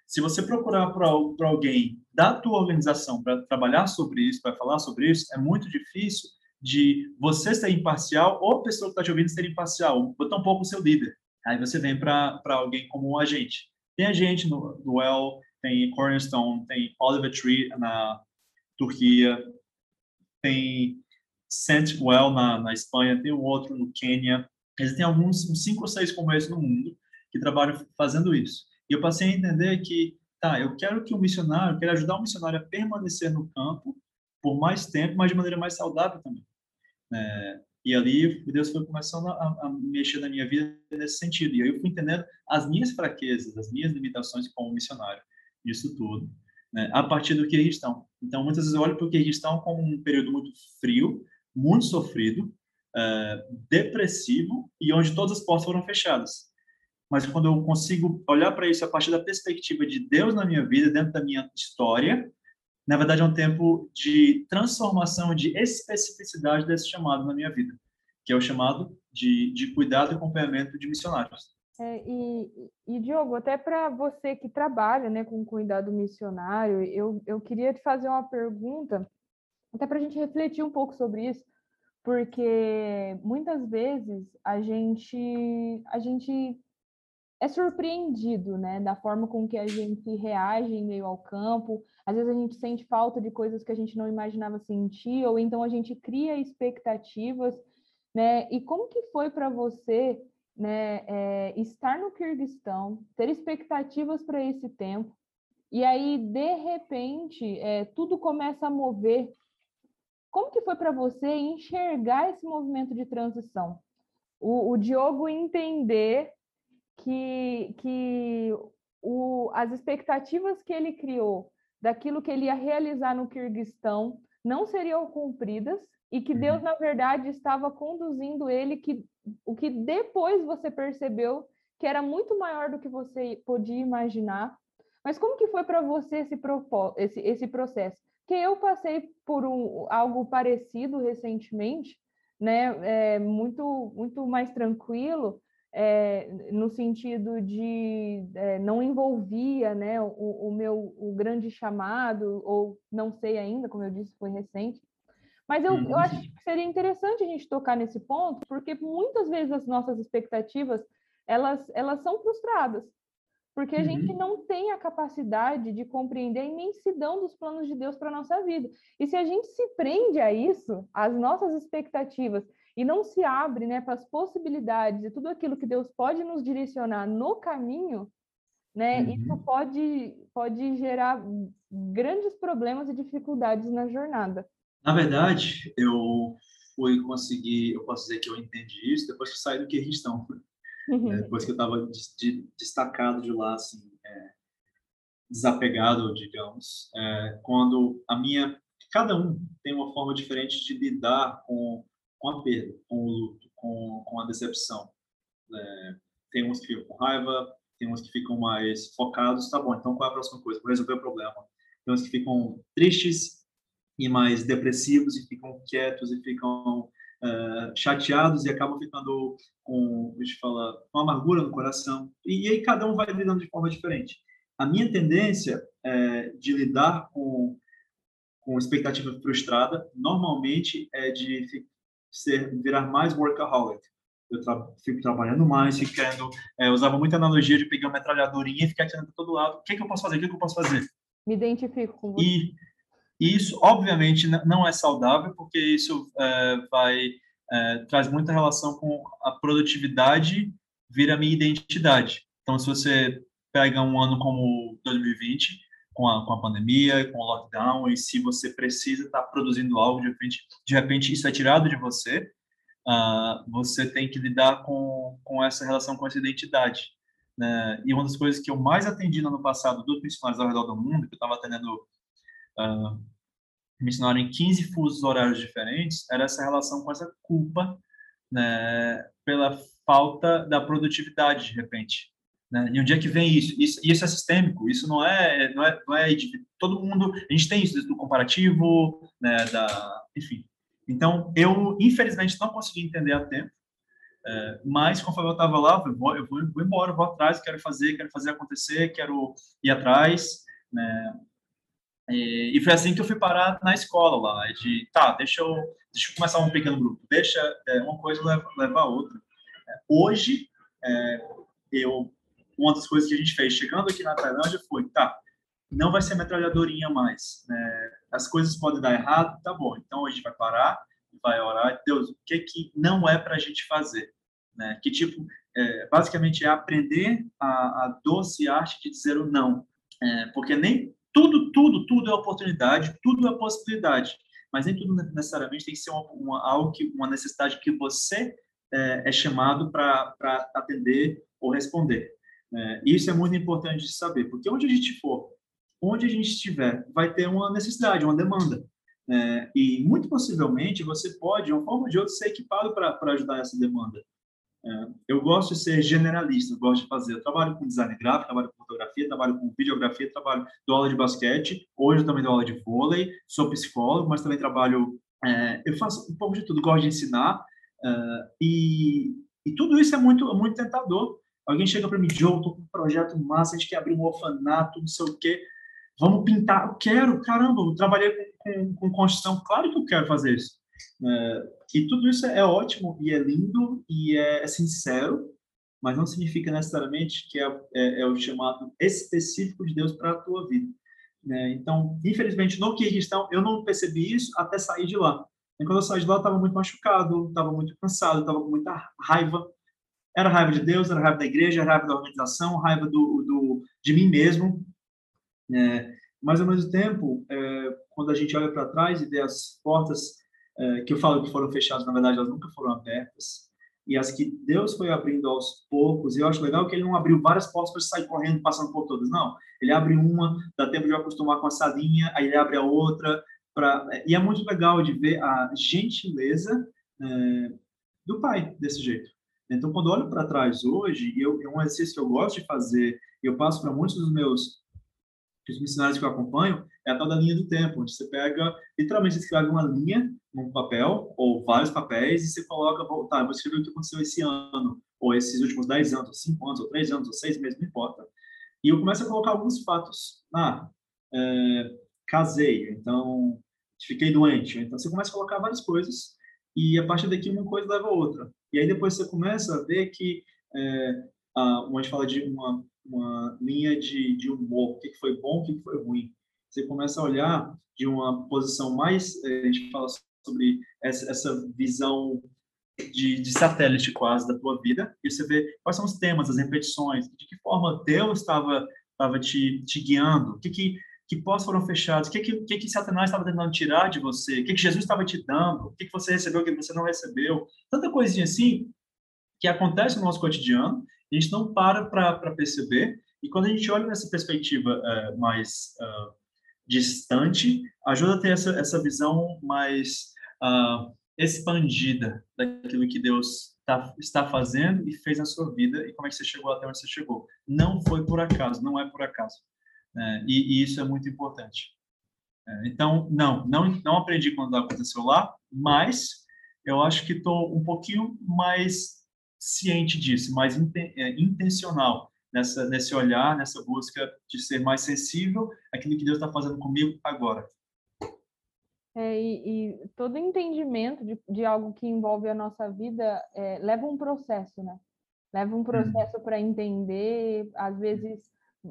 Se você procurar para alguém da tua organização para trabalhar sobre isso, para falar sobre isso, é muito difícil de você ser imparcial ou a pessoa que está te ouvindo ser imparcial, ou tampouco o seu líder. Aí você vem para alguém como um agente. Tem agente no, Well, tem Cornerstone, tem Oliver Tree na Turquia, tem Well na, na Espanha, tem um outro no Quênia. Existem alguns, uns cinco ou seis esse no mundo que trabalham fazendo isso. E eu passei a entender que, tá, eu quero que o missionário, eu quero ajudar o missionário a permanecer no campo por mais tempo, mas de maneira mais saudável também. É, e ali Deus foi começando a, a, mexer na minha vida nesse sentido. E aí eu fui entendendo as minhas fraquezas, as minhas limitações como missionário, isso tudo, né, a partir do Kirguistão. Então, muitas vezes eu olho para o Kirguistão como um período muito frio, muito sofrido, é, depressivo e onde todas as portas foram fechadas. Mas quando eu consigo olhar para isso a partir da perspectiva de Deus na minha vida, dentro da minha história, na verdade, é um tempo de transformação, de especificidade desse chamado na minha vida, que é o chamado de, de cuidado e acompanhamento de missionários. É, e, e, Diogo, até para você que trabalha né, com cuidado missionário, eu, eu queria te fazer uma pergunta, até para a gente refletir um pouco sobre isso, porque muitas vezes a gente, a gente é surpreendido, né, da forma com que a gente reage em meio ao campo. Às vezes a gente sente falta de coisas que a gente não imaginava sentir, ou então a gente cria expectativas, né? E como que foi para você, né, é, estar no Kirguistão, ter expectativas para esse tempo, e aí de repente é, tudo começa a mover. Como que foi para você enxergar esse movimento de transição? O, o Diogo entender que, que o, as expectativas que ele criou daquilo que ele ia realizar no Kirguistão não seriam cumpridas e que Deus, uhum. na verdade, estava conduzindo ele que o que depois você percebeu que era muito maior do que você podia imaginar. Mas como que foi para você esse, esse, esse processo? Que eu passei por um, algo parecido recentemente, né? É, muito muito mais tranquilo, é, no sentido de é, não envolvia né, o, o, meu o grande chamado, ou não sei ainda, como eu disse, foi recente. Mas eu, uhum. eu acho que seria interessante a gente tocar nesse ponto, porque muitas vezes as nossas expectativas elas, elas são frustradas, porque a uhum. gente não tem a capacidade de compreender a imensidão dos planos de Deus para a nossa vida. E se a gente se prende a isso, às nossas expectativas, e não se abre né, para as possibilidades e tudo aquilo que Deus pode nos direcionar no caminho, né, uhum. isso pode, pode gerar grandes problemas e dificuldades na jornada. Na verdade, eu fui conseguir, eu posso dizer que eu entendi isso depois que saí do Quirguistão. Uhum. É, depois que eu estava de, de, destacado de lá, assim, é, desapegado, digamos, é, quando a minha cada um tem uma forma diferente de lidar com com a perda, com o luto, com, com a decepção. É, tem uns que ficam com raiva, tem uns que ficam mais focados, tá bom, então qual é a próxima coisa? Vou resolver o problema. Tem uns que ficam tristes e mais depressivos e ficam quietos e ficam uh, chateados e acabam ficando com, deixa eu falar, com amargura no coração. E, e, aí cada um vai lidando de forma diferente. A minha tendência é, de lidar com, com expectativa frustrada normalmente é de ser virar mais workaholic. Eu tra fico trabalhando mais, ficando. É, usava muita analogia de pegar uma metralhadorinha e ficar tirando para todo lado. O que, é que eu posso fazer? O que, é que eu posso fazer? Me identifico com você. E isso, obviamente, não é saudável, porque isso é, vai é, traz muita relação com a produtividade vira minha identidade. Então, se você pega um ano como 2020, com a, com a pandemia, com o lockdown, e se você precisa estar tá produzindo algo, de repente, de repente isso é tirado de você, uh, você tem que lidar com, com essa relação, com essa identidade. né? E uma das coisas que eu mais atendi no ano passado dos missionários ao redor do mundo, que eu estava atendendo uh, missionário em 15 fusos horários diferentes, era essa relação com essa culpa, né? Pela falta da produtividade, de repente. Né? E onde é que vem isso? isso? Isso é sistêmico, isso não é, não é, não é todo mundo, a gente tem isso do comparativo, né, da, enfim. Então, eu, infelizmente, não consegui entender a tempo, é, mas conforme eu estava lá, eu vou, eu vou, embora, vou atrás, quero fazer, quero fazer acontecer, quero ir atrás, né? E, e, foi assim que eu fui parar na escola lá, de, tá, deixa eu, deixa eu começar um pequeno grupo, deixa é, uma coisa levar leva a outra. É, hoje, é, eu uma das coisas que a gente fez chegando aqui na Tailândia foi, tá, não vai ser metralhadorinha mais, né? As coisas podem dar errado, tá bom. Então a gente vai parar, vai orar, Deus, o que que não é para a gente fazer, né? Que tipo, é, basicamente é aprender a, a, doce arte de dizer o não, é, porque nem tudo, tudo, tudo é oportunidade, tudo é possibilidade, mas nem tudo necessariamente tem que ser uma, uma algo que uma necessidade que você é, é chamado para atender ou responder. É, isso é muito importante de saber, porque onde a gente for, onde a gente estiver, vai ter uma necessidade, uma demanda. É, e muito possivelmente você pode, de uma forma ou de outra, ser equipado para ajudar essa demanda. É, eu gosto de ser generalista, gosto de fazer. Eu trabalho com design gráfico, trabalho com fotografia, trabalho com videografia, trabalho dou aula de basquete. Hoje eu também dou aula de vôlei, sou psicólogo, mas também trabalho. É, eu faço um pouco de tudo, gosto de ensinar. É, e, e tudo isso é muito, muito tentador, Alguém chega para mim, Joe, tô com um projeto massa, a gente quer abrir um orfanato, não sei o quê. Vamos pintar. Eu quero, caramba, eu trabalhei com, com, com construção, claro que eu quero fazer isso. É, e tudo isso é ótimo e é lindo e é, é sincero, mas não significa necessariamente que é, é, é o chamado específico de Deus para a tua vida. É, então, infelizmente, no Kirguistão, eu não percebi isso até sair de lá. E quando eu saí de lá, eu estava muito machucado, estava muito cansado, estava com muita raiva era raiva de Deus, era raiva da igreja, era raiva da organização, raiva do, do de mim mesmo. É, mas, ao mesmo tempo, é, quando a gente olha para trás e vê as portas é, que eu falo que foram fechadas, na verdade, elas nunca foram abertas. E as que Deus foi abrindo aos poucos, e eu acho legal que ele não abriu várias portas para sair correndo, passando por todas. Não, ele abre uma, dá tempo de acostumar com a salinha, aí ele abre a outra. Pra... E é muito legal de ver a gentileza é, do pai desse jeito. Então, quando olho para trás hoje, eu, é um exercício que eu gosto de fazer, e eu passo para muitos dos meus os missionários que eu acompanho, é a tal da linha do tempo, onde você pega, literalmente, escreve uma linha num papel, ou vários papéis, e você coloca, tá, vou escrever o que aconteceu esse ano, ou esses últimos 10 anos, ou 5 anos, ou 3 anos, ou 6 meses, não importa. E eu começo a colocar alguns fatos. Ah, é, casei, então fiquei doente. Então você começa a colocar várias coisas, e a partir daqui uma coisa leva a outra. E aí depois você começa a ver que, é, a, a gente fala de uma, uma linha de, de humor, o que foi bom, o que foi ruim. Você começa a olhar de uma posição mais, é, a gente fala sobre essa, essa visão de, de, satélite quase da tua vida, e você vê quais são os temas, as repetições, de que forma Deus estava estava te, te guiando, o que, que que pós foram fechados, o que, que, que, que Satanás estava tentando tirar de você, o que, que Jesus estava te dando, o que, que você recebeu, o que você não recebeu. Tanta coisinha assim que acontece no nosso cotidiano, a gente não para para perceber, e quando a gente olha nessa perspectiva uh, mais uh, distante, ajuda a ter essa, essa visão mais uh, expandida daquilo que Deus tá, está fazendo e fez na sua vida e como é que você chegou até onde você chegou. Não foi por acaso, não é por acaso. É, e, e, isso é muito importante. É, então, não, não, não aprendi quando aconteceu lá, mas eu acho que estou um pouquinho mais ciente disso, mais inten, é, intencional nessa, nesse olhar, nessa busca de ser mais sensível àquilo que Deus está fazendo comigo agora. É, e, e, todo entendimento de, de, algo que envolve a nossa vida é, leva um processo, né? Leva um uhum. processo para entender, às vezes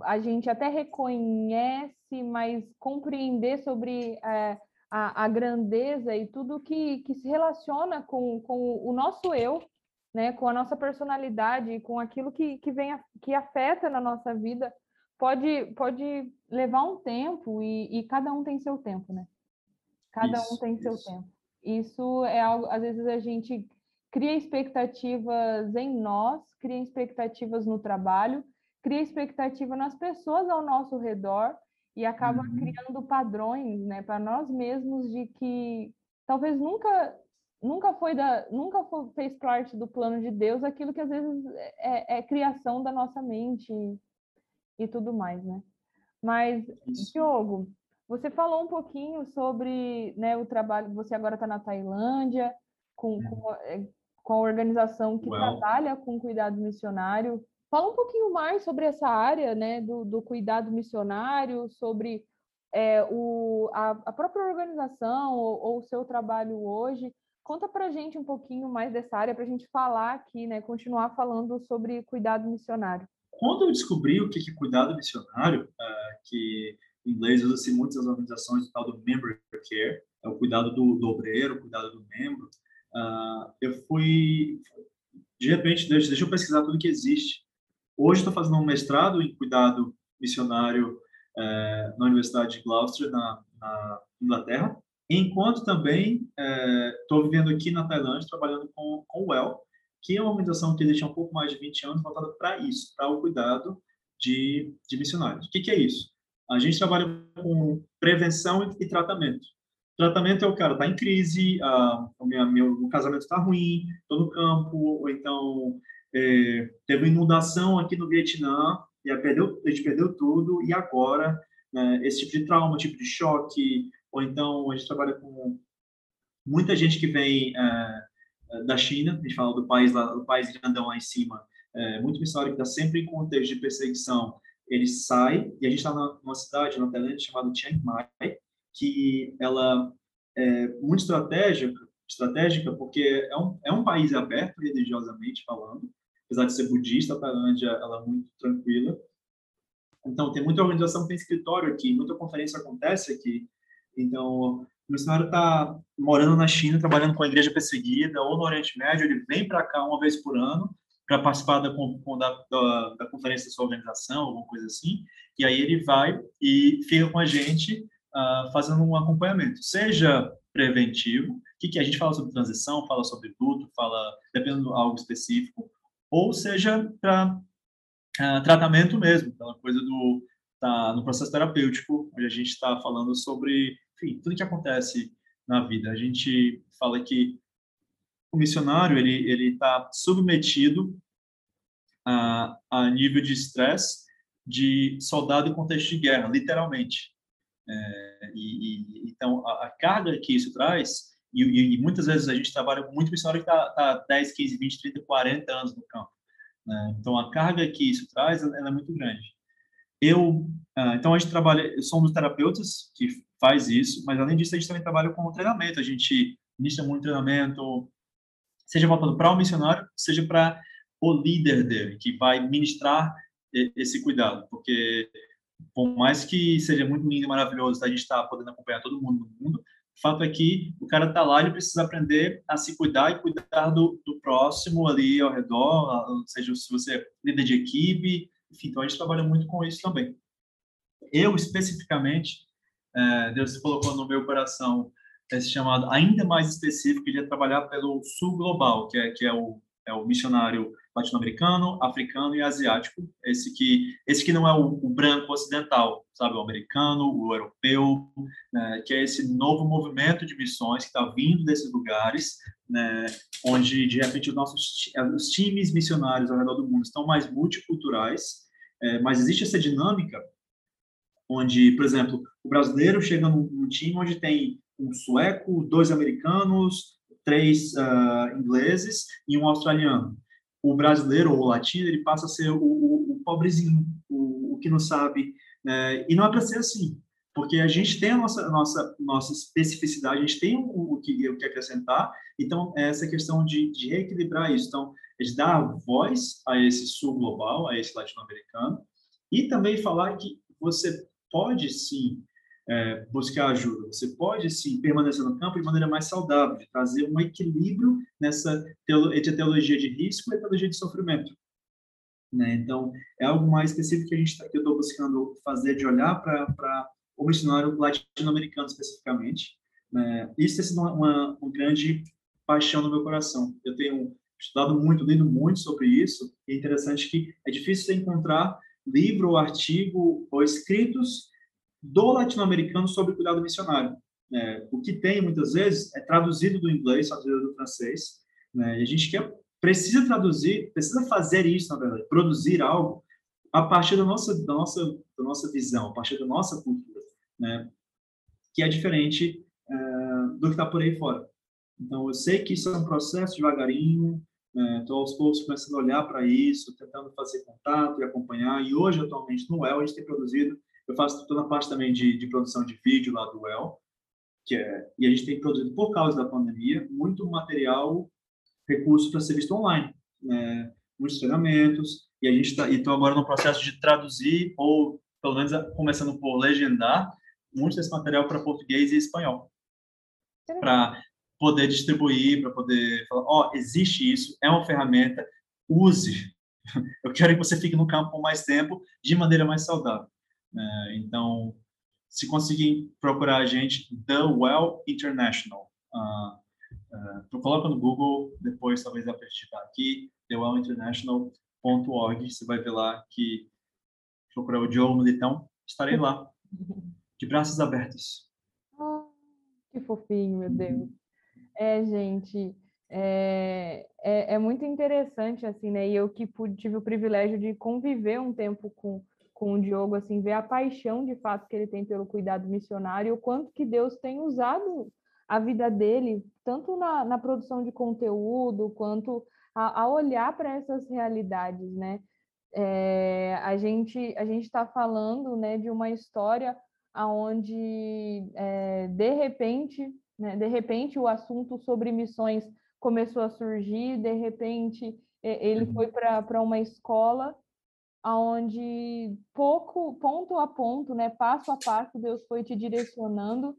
a gente até reconhece, mas compreender sobre é, a, a, grandeza e tudo que, que se relaciona com, com o nosso eu, né, com a nossa personalidade, com aquilo que, que, vem, que afeta na nossa vida, pode, pode levar um tempo e, e cada um tem seu tempo, né? Cada isso, um tem seu isso. tempo. Isso é algo, às vezes a gente cria expectativas em nós, cria expectativas no trabalho, cria expectativa nas pessoas ao nosso redor e acaba Uhum. criando padrões, né, para nós mesmos de que talvez nunca nunca foi da nunca foi, fez parte do plano de Deus aquilo que às vezes é, é criação da nossa mente e, e tudo mais, né? Mas Isso. Diogo, você falou um pouquinho sobre né, o trabalho. Você agora está na Tailândia com, com, a- é, com a organização que trabalha com cuidado missionário. Fala um pouquinho mais sobre essa área né, do, do cuidado missionário, sobre é, o, a, a própria organização ou, o seu trabalho hoje. Conta para gente um pouquinho mais dessa área, para a gente falar aqui, né, continuar falando sobre cuidado missionário. Quando eu descobri o que é cuidado missionário, ah, que em inglês usa-se muitas organizações o tal do member care, é o cuidado do, do obreiro, o cuidado do membro, ah, eu fui, de repente, deixa, deixa eu pesquisar tudo que existe. Hoje estou fazendo um mestrado em cuidado missionário eh, na Universidade de Gloucester, na, na Inglaterra, enquanto também estou vivendo aqui na Tailândia, trabalhando com, o Well, que é uma organização que existe há um pouco mais de 20 anos, voltada para isso, para o cuidado de, de missionários. O que, que é isso? A gente trabalha com prevenção e, tratamento. Tratamento é o cara está em crise, ah, meu, meu casamento está ruim, estou no campo, ou então é, teve inundação aqui no Vietnã, e a, perdeu, a gente perdeu tudo, e agora né, esse tipo de trauma, tipo de choque, ou então a gente trabalha com muita gente que vem é, da China, a gente fala do país lá, do país grandão lá em cima, é, muito missionário que está sempre em contexto de perseguição, ele sai, e a gente está numa cidade, na Tailândia, chamada Chiang Mai, que ela é muito estratégica, estratégica porque é um, é um país aberto religiosamente falando, apesar de ser budista, a Tailândia ela é muito tranquila. Então, tem muita organização que tem escritório aqui, muita conferência acontece aqui. Então, o missionário está morando na China, trabalhando com a igreja perseguida, ou no Oriente Médio, ele vem para cá uma vez por ano para participar da, da, da, conferência da sua organização, alguma coisa assim, e aí ele vai e fica com a gente uh, fazendo um acompanhamento, seja preventivo, que, que a gente fala sobre transição, fala sobre luto, fala dependendo de algo específico, ou seja para uh, tratamento mesmo, aquela coisa do tá no processo terapêutico, onde a gente está falando sobre, enfim, tudo que acontece na vida. A gente fala que o missionário ele ele está submetido a, a nível de estresse de soldado em contexto de guerra, literalmente. É, e, e, então a, a, carga que isso traz e, e, muitas vezes a gente trabalha com muito missionário que está tá 10, 15, 20, 30, 40 anos no campo. Né? Então a carga que isso traz é muito grande. Eu, ah, então a gente trabalha, dos terapeutas que faz isso, mas além disso a gente também trabalha com treinamento. A gente ministra muito treinamento, seja voltado para o missionário, seja para o líder dele, que vai ministrar esse cuidado, porque por mais que seja muito lindo e maravilhoso a gente estar tá podendo acompanhar todo mundo no mundo, o fato é que o cara está lá e precisa aprender a se cuidar e cuidar do, do próximo ali ao redor, seja se você é líder de equipe, enfim, então a gente trabalha muito com isso também. Eu, especificamente, é, Deus colocou no meu coração esse chamado ainda mais específico de trabalhar pelo sul global, que é, que é, o, é o missionário latino-americano, africano e asiático, esse que esse que não é o, o branco ocidental, sabe, o americano, o europeu, né, que é esse novo movimento de missões que está vindo desses lugares, né, onde de repente os nossos os times missionários ao redor do mundo estão mais multiculturais, é, mas existe essa dinâmica onde, por exemplo, o brasileiro chega num, num time onde tem um sueco, dois americanos, três uh, ingleses e um australiano o brasileiro ou o latino ele passa a ser o, o, o pobrezinho, o, o, que não sabe, né? e não é para ser assim, porque a gente tem a nossa nossa nossa especificidade, a gente tem o, que o que acrescentar, então é essa questão de, de reequilibrar isso, então de dar voz a esse sul global, a esse latino-americano, e também falar que você pode sim é, buscar ajuda. Você pode, sim, permanecer no campo de maneira mais saudável, de trazer um equilíbrio nessa entre a teologia de risco e a teologia de sofrimento. Né? Então, é algo mais específico que, a gente tá, que eu estou buscando fazer, de olhar para o missionário latino-americano especificamente. Né? Isso tem sido uma, uma, uma grande paixão no meu coração. Eu tenho estudado muito, lido muito sobre isso, e é interessante que é difícil encontrar livro, ou artigo, ou escritos do latino-americano sobre cuidado missionário. É, o que tem, muitas vezes, é traduzido do inglês, traduzido do francês, né? e a gente quer, precisa traduzir, precisa fazer isso, na verdade, produzir algo a partir da nossa, da nossa, da nossa visão, a partir da nossa cultura, né? que é diferente é, do que está por aí fora. Então, eu sei que isso é um processo devagarinho, estou é, aos poucos começando a olhar para isso, tentando fazer contato e acompanhar. E hoje, atualmente, no El, a gente tem produzido, eu faço toda a parte também de, de produção de vídeo lá do El, que é, e a gente tem produzido, por causa da pandemia, muito material, recurso para ser visto online, né? muitos treinamentos, e a gente está então agora no processo de traduzir, ou pelo menos começando por legendar, muito desse material para português e espanhol, para poder distribuir, para poder falar, ó, oh, existe isso, é uma ferramenta, use. Eu quero que você fique no campo por mais tempo, de maneira mais saudável. É, então, se conseguir procurar a gente, The Well International. Uh, uh, coloca no Google, depois talvez dá para digitar aqui, thewellinternational.org, você vai ver lá que procurar o Joe Militão, estarei lá, de braços abertos. Oh, que fofinho, meu Deus. É, gente, é, é, é, muito interessante, assim, né? E eu que pude, tive o privilégio de conviver um tempo com, com o Diogo, assim, ver a paixão de fato que ele tem pelo cuidado missionário o quanto que Deus tem usado a vida dele, tanto na, na produção de conteúdo, quanto a, a olhar para essas realidades, né? É, a gente a gente está falando né, de uma história onde é, de repente né? De repente, o assunto sobre missões começou a surgir, de repente, ele uhum. foi para uma escola onde pouco, ponto a ponto, né, passo a passo, Deus foi te direcionando.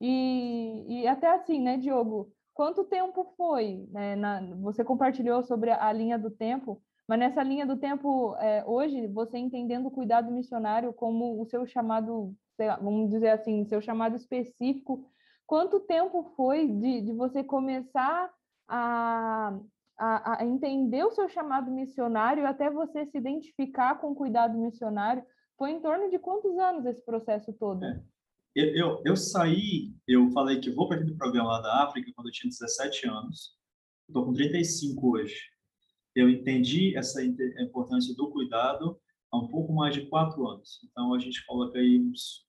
E, e até assim, né, Diogo? Quanto tempo foi? Né, na, você compartilhou sobre a, a, linha do tempo, mas nessa linha do tempo, é, hoje, você entendendo o cuidado missionário como o seu chamado, lá, vamos dizer assim, seu chamado específico Quanto tempo foi de, de você começar a, a, a, entender o seu chamado missionário até você se identificar com o cuidado missionário? Foi em torno de quantos anos esse processo todo? É. Eu, eu, eu, saí, eu falei que vou partir do programa lá da África quando eu tinha 17 anos. Estou com 35 hoje. Eu entendi essa importância do cuidado há um pouco mais de quatro anos. Então, a gente coloca aí uns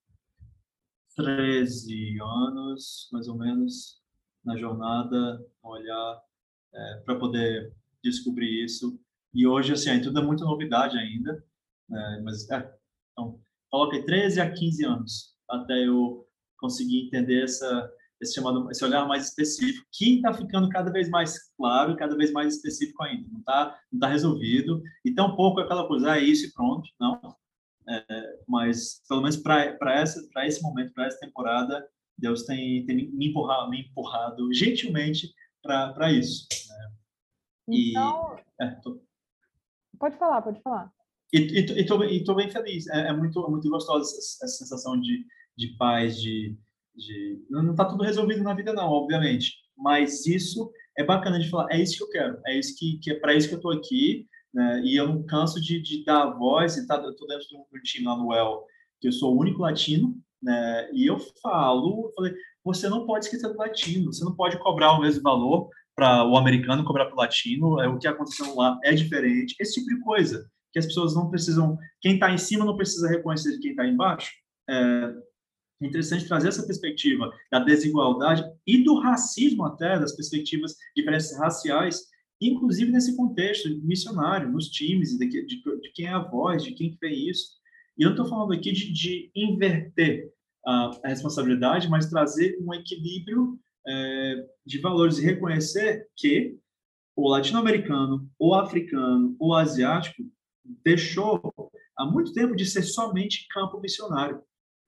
13 anos, mais ou menos, na jornada, olhar é, para poder descobrir isso. E hoje, assim, tudo é muita novidade ainda, né? mas, é, então, coloquei 13 a 15 anos até eu conseguir entender essa, esse chamado, esse olhar mais específico, que está ficando cada vez mais claro cada vez mais específico ainda. Não está não tá resolvido. E tão pouco é aquela coisa, ah, é isso e pronto. Não. É, mas pelo menos para esse momento para essa temporada Deus tem, tem me empurrado me empurrado gentilmente para isso né? então e, é, tô... pode falar pode falar e estou bem feliz é, é, muito é muito gostosa essa, essa, sensação de, de paz de, de não está tudo resolvido na vida não obviamente mas isso é bacana de falar é isso que eu quero é isso que, que é para isso que eu estou aqui né? E eu não canso de, de dar voz, e tá, eu estou dentro de um time lá no UEL, que eu sou o único latino, né? e eu falo, eu falei, você não pode esquecer do latino, você não pode cobrar o mesmo valor para o americano cobrar para o latino, é, o que aconteceu lá é diferente, esse tipo de coisa, que as pessoas não precisam, quem está em cima não precisa reconhecer quem está embaixo. É interessante trazer essa perspectiva da desigualdade e do racismo até, das perspectivas de diferenças raciais, inclusive nesse contexto missionário, nos times, de, de, de quem é a voz, de quem fez isso. E eu estou falando aqui de, de inverter a, responsabilidade, mas trazer um equilíbrio é, de valores e reconhecer que o latino-americano, o africano, o asiático deixou há muito tempo de ser somente campo missionário.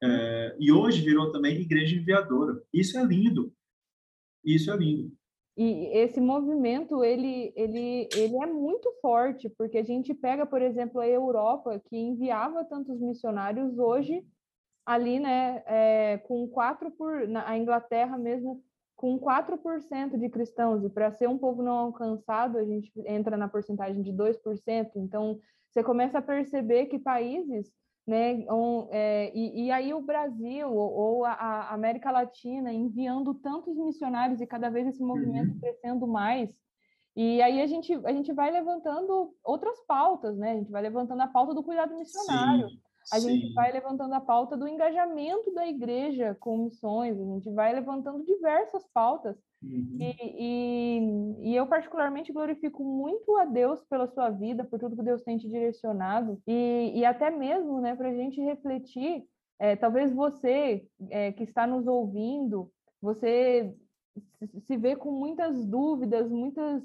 É, e hoje virou também igreja enviadora. Isso é lindo. Isso é lindo. E esse movimento, ele, ele, ele é muito forte, porque a gente pega, por exemplo, a Europa, que enviava tantos missionários, hoje, ali, né, é, com quatro por... Na, a Inglaterra mesmo, com 4% de cristãos, e para ser um povo não alcançado, a gente entra na porcentagem de 2%, então você começa a perceber que países, né, é, e, e, aí o Brasil ou, ou a, a, América Latina enviando tantos missionários e cada vez esse movimento uhum. crescendo mais, e aí a gente, a gente vai levantando outras pautas, né, a gente vai levantando a pauta do cuidado missionário, Sim a Sim. gente vai levantando a pauta do engajamento da igreja com missões, a gente vai levantando diversas pautas. Uhum. E, e, e, eu, particularmente, glorifico muito a Deus pela sua vida, por tudo que Deus tem te direcionado, e, e até mesmo né, para a gente refletir. É, talvez você é, que está nos ouvindo, você se vê com muitas dúvidas, muitas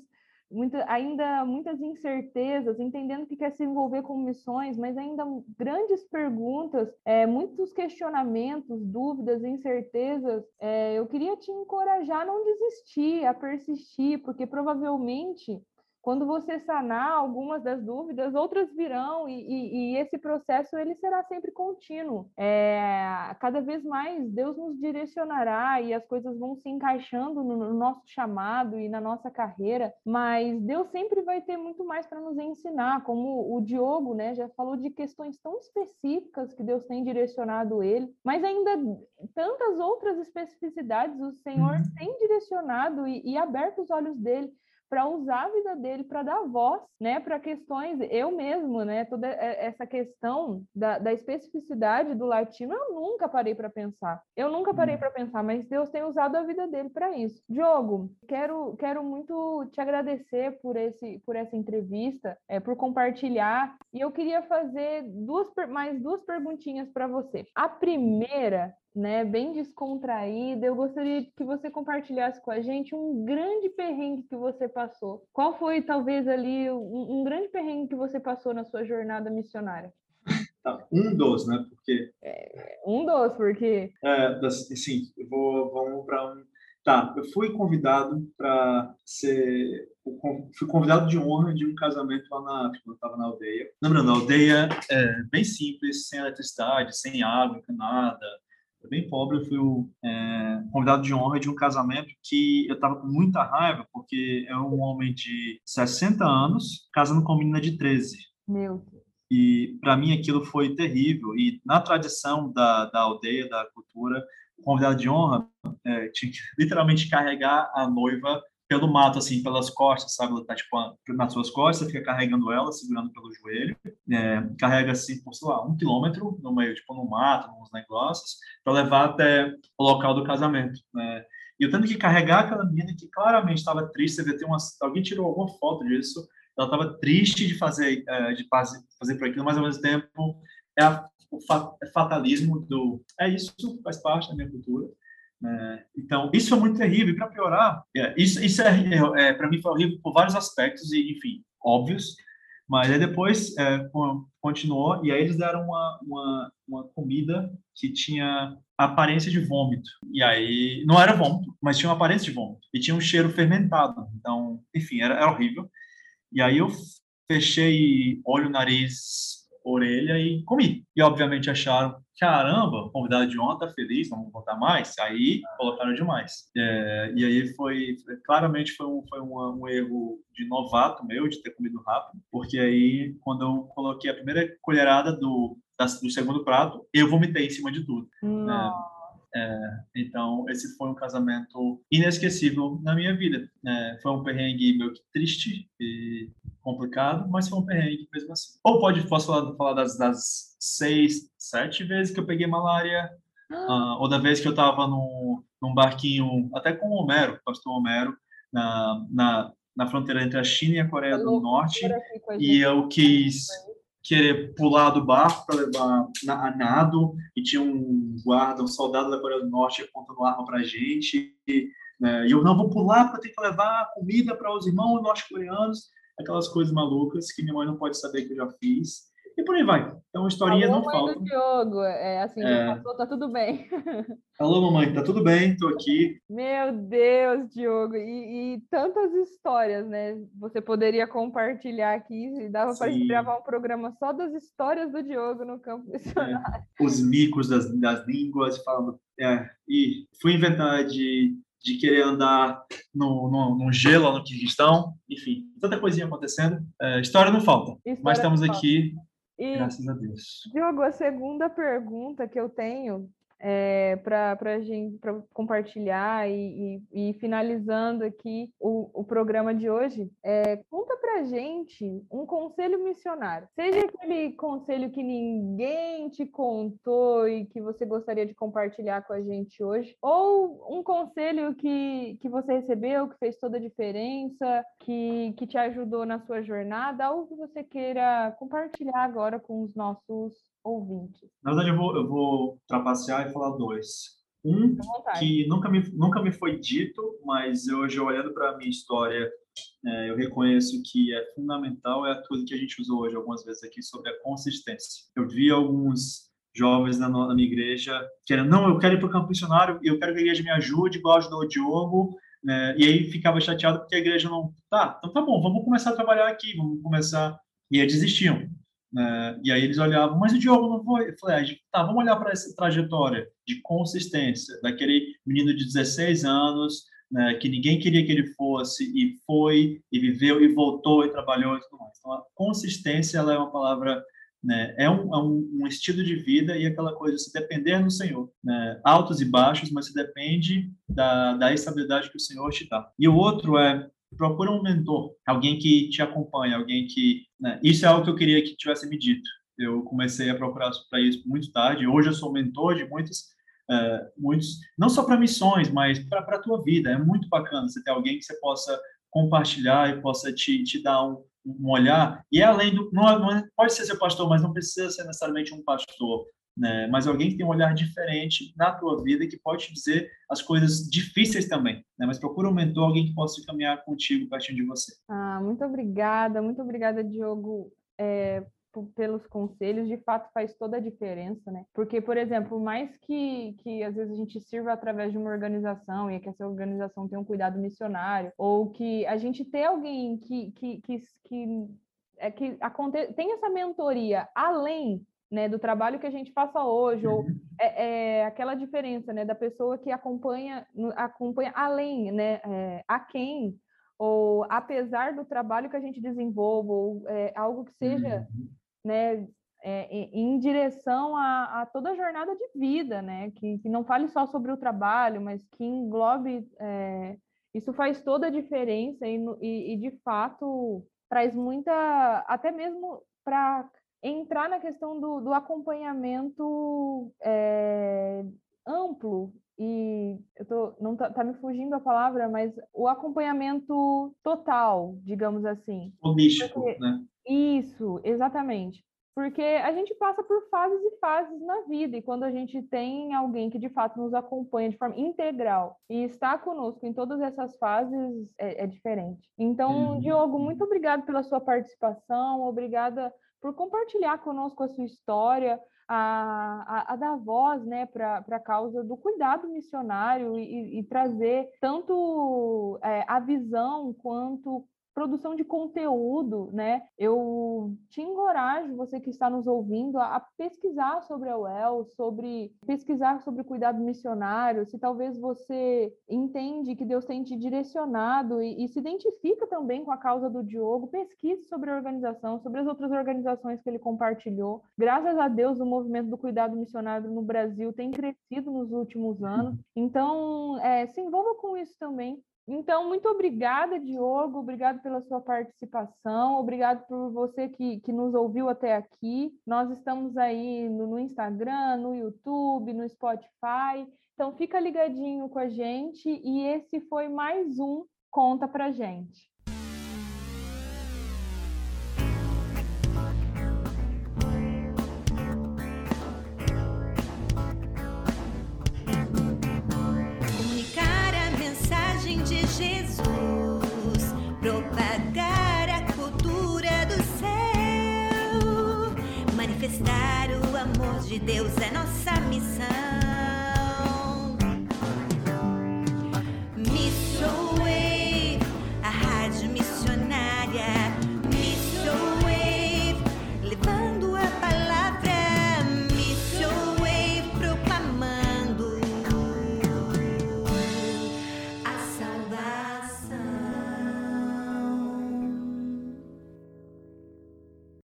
ainda muitas incertezas, entendendo que quer se envolver com missões, mas ainda grandes perguntas, é, muitos questionamentos, dúvidas, incertezas. É, eu queria te encorajar a não desistir, a persistir, porque provavelmente quando você sanar algumas das dúvidas, outras virão e, e, e esse processo ele será sempre contínuo. É, cada vez mais Deus nos direcionará e as coisas vão se encaixando no, no nosso chamado e na nossa carreira, mas Deus sempre vai ter muito mais para nos ensinar, como o Diogo, né, já falou de questões tão específicas que Deus tem direcionado ele, mas ainda tantas outras especificidades o Senhor uhum. tem direcionado e, e aberto os olhos dele para usar a vida dele para dar voz, né, para questões, eu mesmo, né, toda essa questão da, da especificidade do latino, eu nunca parei para pensar. Eu nunca parei uhum. para pensar, mas Deus tem usado a vida dele para isso. Diogo, quero, quero muito te agradecer por esse por essa entrevista, é, por compartilhar, e eu queria fazer duas mais duas perguntinhas para você. A primeira né, bem descontraída. Eu gostaria que você compartilhasse com a gente um grande perrengue que você passou. Qual foi, talvez, ali, um, um grande perrengue que você passou na sua jornada missionária? Tá, um dos, né? Porque. É, um dos, porque. É, sim, eu vou, vamos para um. Tá, eu fui convidado para ser. Fui convidado de honra de um casamento lá na África, eu estava na aldeia. Lembrando, a aldeia é bem simples, sem eletricidade, sem água encanada, bem pobre, eu fui o é, convidado de honra de um casamento que eu estava com muita raiva, porque é um homem de 60 anos casando com uma menina de 13. Meu Deus. E para mim aquilo foi terrível. E na tradição da, da aldeia, da cultura, o convidado de honra é, tinha que literalmente carregar a noiva pelo mato, assim, pelas costas, sabe? Ela tá, tipo, nas suas costas, fica carregando ela, segurando pelo joelho, é, carrega, assim, por, sei lá, um quilômetro no meio, tipo, no mato, nos negócios, para levar até o local do casamento, né? E eu tendo que carregar aquela menina que claramente estava triste, você vê, tem uma, alguém tirou alguma foto disso, ela estava triste de fazer, é, de fazer, por aquilo, mas ao mesmo tempo é a, o é fatalismo do, é isso, faz parte da minha cultura, é, então, isso foi muito terrível. E para piorar, é, isso, isso é, é, é para mim foi horrível por vários aspectos, e enfim, óbvios. Mas aí depois é, continuou, e aí eles deram uma, uma, uma comida que tinha aparência de vômito. E aí, não era vômito, mas tinha uma aparência de vômito. E tinha um cheiro fermentado. Então, enfim, era, era horrível. E aí eu fechei olho, nariz, orelha e comi. E obviamente acharam, caramba, convidado de ontem tá feliz, vamos contar mais. Aí colocaram demais. É, e aí foi, claramente foi, um, foi um, erro de novato meu de ter comido rápido, porque aí quando eu coloquei a primeira colherada do, do segundo prato, eu vomitei em cima de tudo. Né? É, então, esse foi um casamento inesquecível na minha vida. É, foi um perrengue meio que triste e complicado, mas foi um perrengue mesmo assim. Ou pode, posso falar, falar das, das seis, sete vezes que eu peguei malária, ah. uh, ou da vez que eu estava num, num barquinho, até com o Homero, pastor Homero, na, na, na fronteira entre a China e a Coreia do Norte, e eu quis querer pular do barco para levar na, a nado, e tinha um guarda, um soldado da Coreia do Norte apontando arma para a gente, e, né, e eu não vou pular para ter que levar comida para os irmãos norte-coreanos, aquelas coisas malucas que minha mãe não pode saber que eu já fiz. E por aí vai. Então, historinhas Alô, não faltam. Diogo, é assim, é... já passou, tá tudo bem. Alô, mamãe, tá tudo bem, tô aqui. Meu Deus, Diogo, e, e tantas histórias, né? Você poderia compartilhar aqui, dava para gravar um programa só das histórias do Diogo no campo missionário. É, os micos das, das línguas, falando. É, e fui inventar de de querer andar no, no, no gelo no Kirguistão, enfim, tanta coisinha acontecendo. É, história não falta, história mas estamos aqui, e, graças a Deus. Diogo, a segunda pergunta que eu tenho é, para gente pra compartilhar e, e, e, finalizando aqui o, o programa de hoje, é, conta para gente um conselho missionário. Seja aquele conselho que ninguém te contou e que você gostaria de compartilhar com a gente hoje, ou um conselho que, que você recebeu, que fez toda a diferença, que, que te ajudou na sua jornada, algo que você queira compartilhar agora com os nossos ouvintes? Na verdade, eu vou, eu vou trapacear e falar dois. Um que nunca me, nunca me foi dito, mas hoje, olhando para a minha história, é, eu reconheço que é fundamental, é a coisa que a gente usou hoje algumas vezes aqui sobre a consistência. Eu vi alguns jovens na, na minha igreja que eram, não, eu quero ir para o campo missionário, eu quero que a igreja me ajude, igual ajudou o Diogo, né? e aí ficava chateado porque a igreja não, tá, então tá bom, vamos começar a trabalhar aqui, vamos começar, e aí desistiam. Né? E aí eles olhavam, mas o Diogo não foi. Eu falei, ah, tá, vamos olhar para essa trajetória de consistência daquele menino de 16 anos, né, que ninguém queria que ele fosse, e foi, e viveu, e voltou, e trabalhou e tudo mais. Então, a consistência ela é uma palavra, né, é, um, é um, estilo de vida e aquela coisa, se depender do Senhor. Né, altos e baixos, mas se depende da, da estabilidade que o Senhor te dá. E o outro é procura um mentor, alguém que te acompanha, alguém que. Né? Isso é algo que eu queria que tivesse me dito. Eu comecei a procurar para isso muito tarde. Hoje eu sou mentor de muitos, uh, muitos não só para missões, mas para a tua vida. É muito bacana você ter alguém que você possa compartilhar e possa te, te dar um, um olhar. E é além do. Não, não, é, pode ser seu pastor, mas não precisa ser necessariamente um pastor né? mas alguém que tem um olhar diferente na tua vida que pode te dizer as coisas difíceis também. Né? Mas procura um mentor, alguém que possa caminhar contigo pertinho de você. Ah, muito obrigada, muito obrigada, Diogo. É, pelos conselhos, de fato faz toda a diferença, né? Porque, por exemplo, mais que, que às vezes a gente sirva através de uma organização e que essa organização tenha um cuidado missionário, ou que a gente ter alguém que, que, que, que, é, que aconte... tem essa mentoria além né, do trabalho que a gente faça hoje, ou uhum. é, é, aquela diferença, né, da pessoa que acompanha, acompanha além, né, é, a quem, ou apesar do trabalho que a gente desenvolva, ou é, algo que seja, uhum. né, é, em direção a, a, toda a jornada de vida, né, que, que, não fale só sobre o trabalho, mas que englobe, é, isso faz toda a diferença e, e, e de fato traz muita, até mesmo para entrar na questão do, do acompanhamento é, amplo e eu tô não tá, tá, me fugindo a palavra, mas o acompanhamento total, digamos assim. Holístico, Porque, né? Isso, exatamente. Porque a gente passa por fases e fases na vida, e quando a gente tem alguém que de fato nos acompanha de forma integral e está conosco em todas essas fases, é, é diferente. Então, uhum. Diogo, muito obrigado pela sua participação, obrigada por compartilhar conosco a sua história, a, a, a dar voz né, para a causa do cuidado missionário e, e trazer tanto é, a visão quanto produção de conteúdo, né? Eu te encorajo, você que está nos ouvindo, a, pesquisar sobre a UEL, sobre pesquisar sobre cuidado missionário, se talvez você entende que Deus tem te direcionado e, e se identifica também com a causa do Diogo, pesquise sobre a organização, sobre as outras organizações que ele compartilhou. Graças a Deus, o movimento do cuidado missionário no Brasil tem crescido nos últimos anos. Então, é, se envolva com isso também. Então, muito obrigada, Diogo, obrigado pela sua participação, obrigado por você que, que nos ouviu até aqui. Nós estamos aí no, no Instagram, no YouTube, no Spotify. Então, fica ligadinho com a gente e esse foi mais um Conta Pra Gente. De Deus é nossa missão.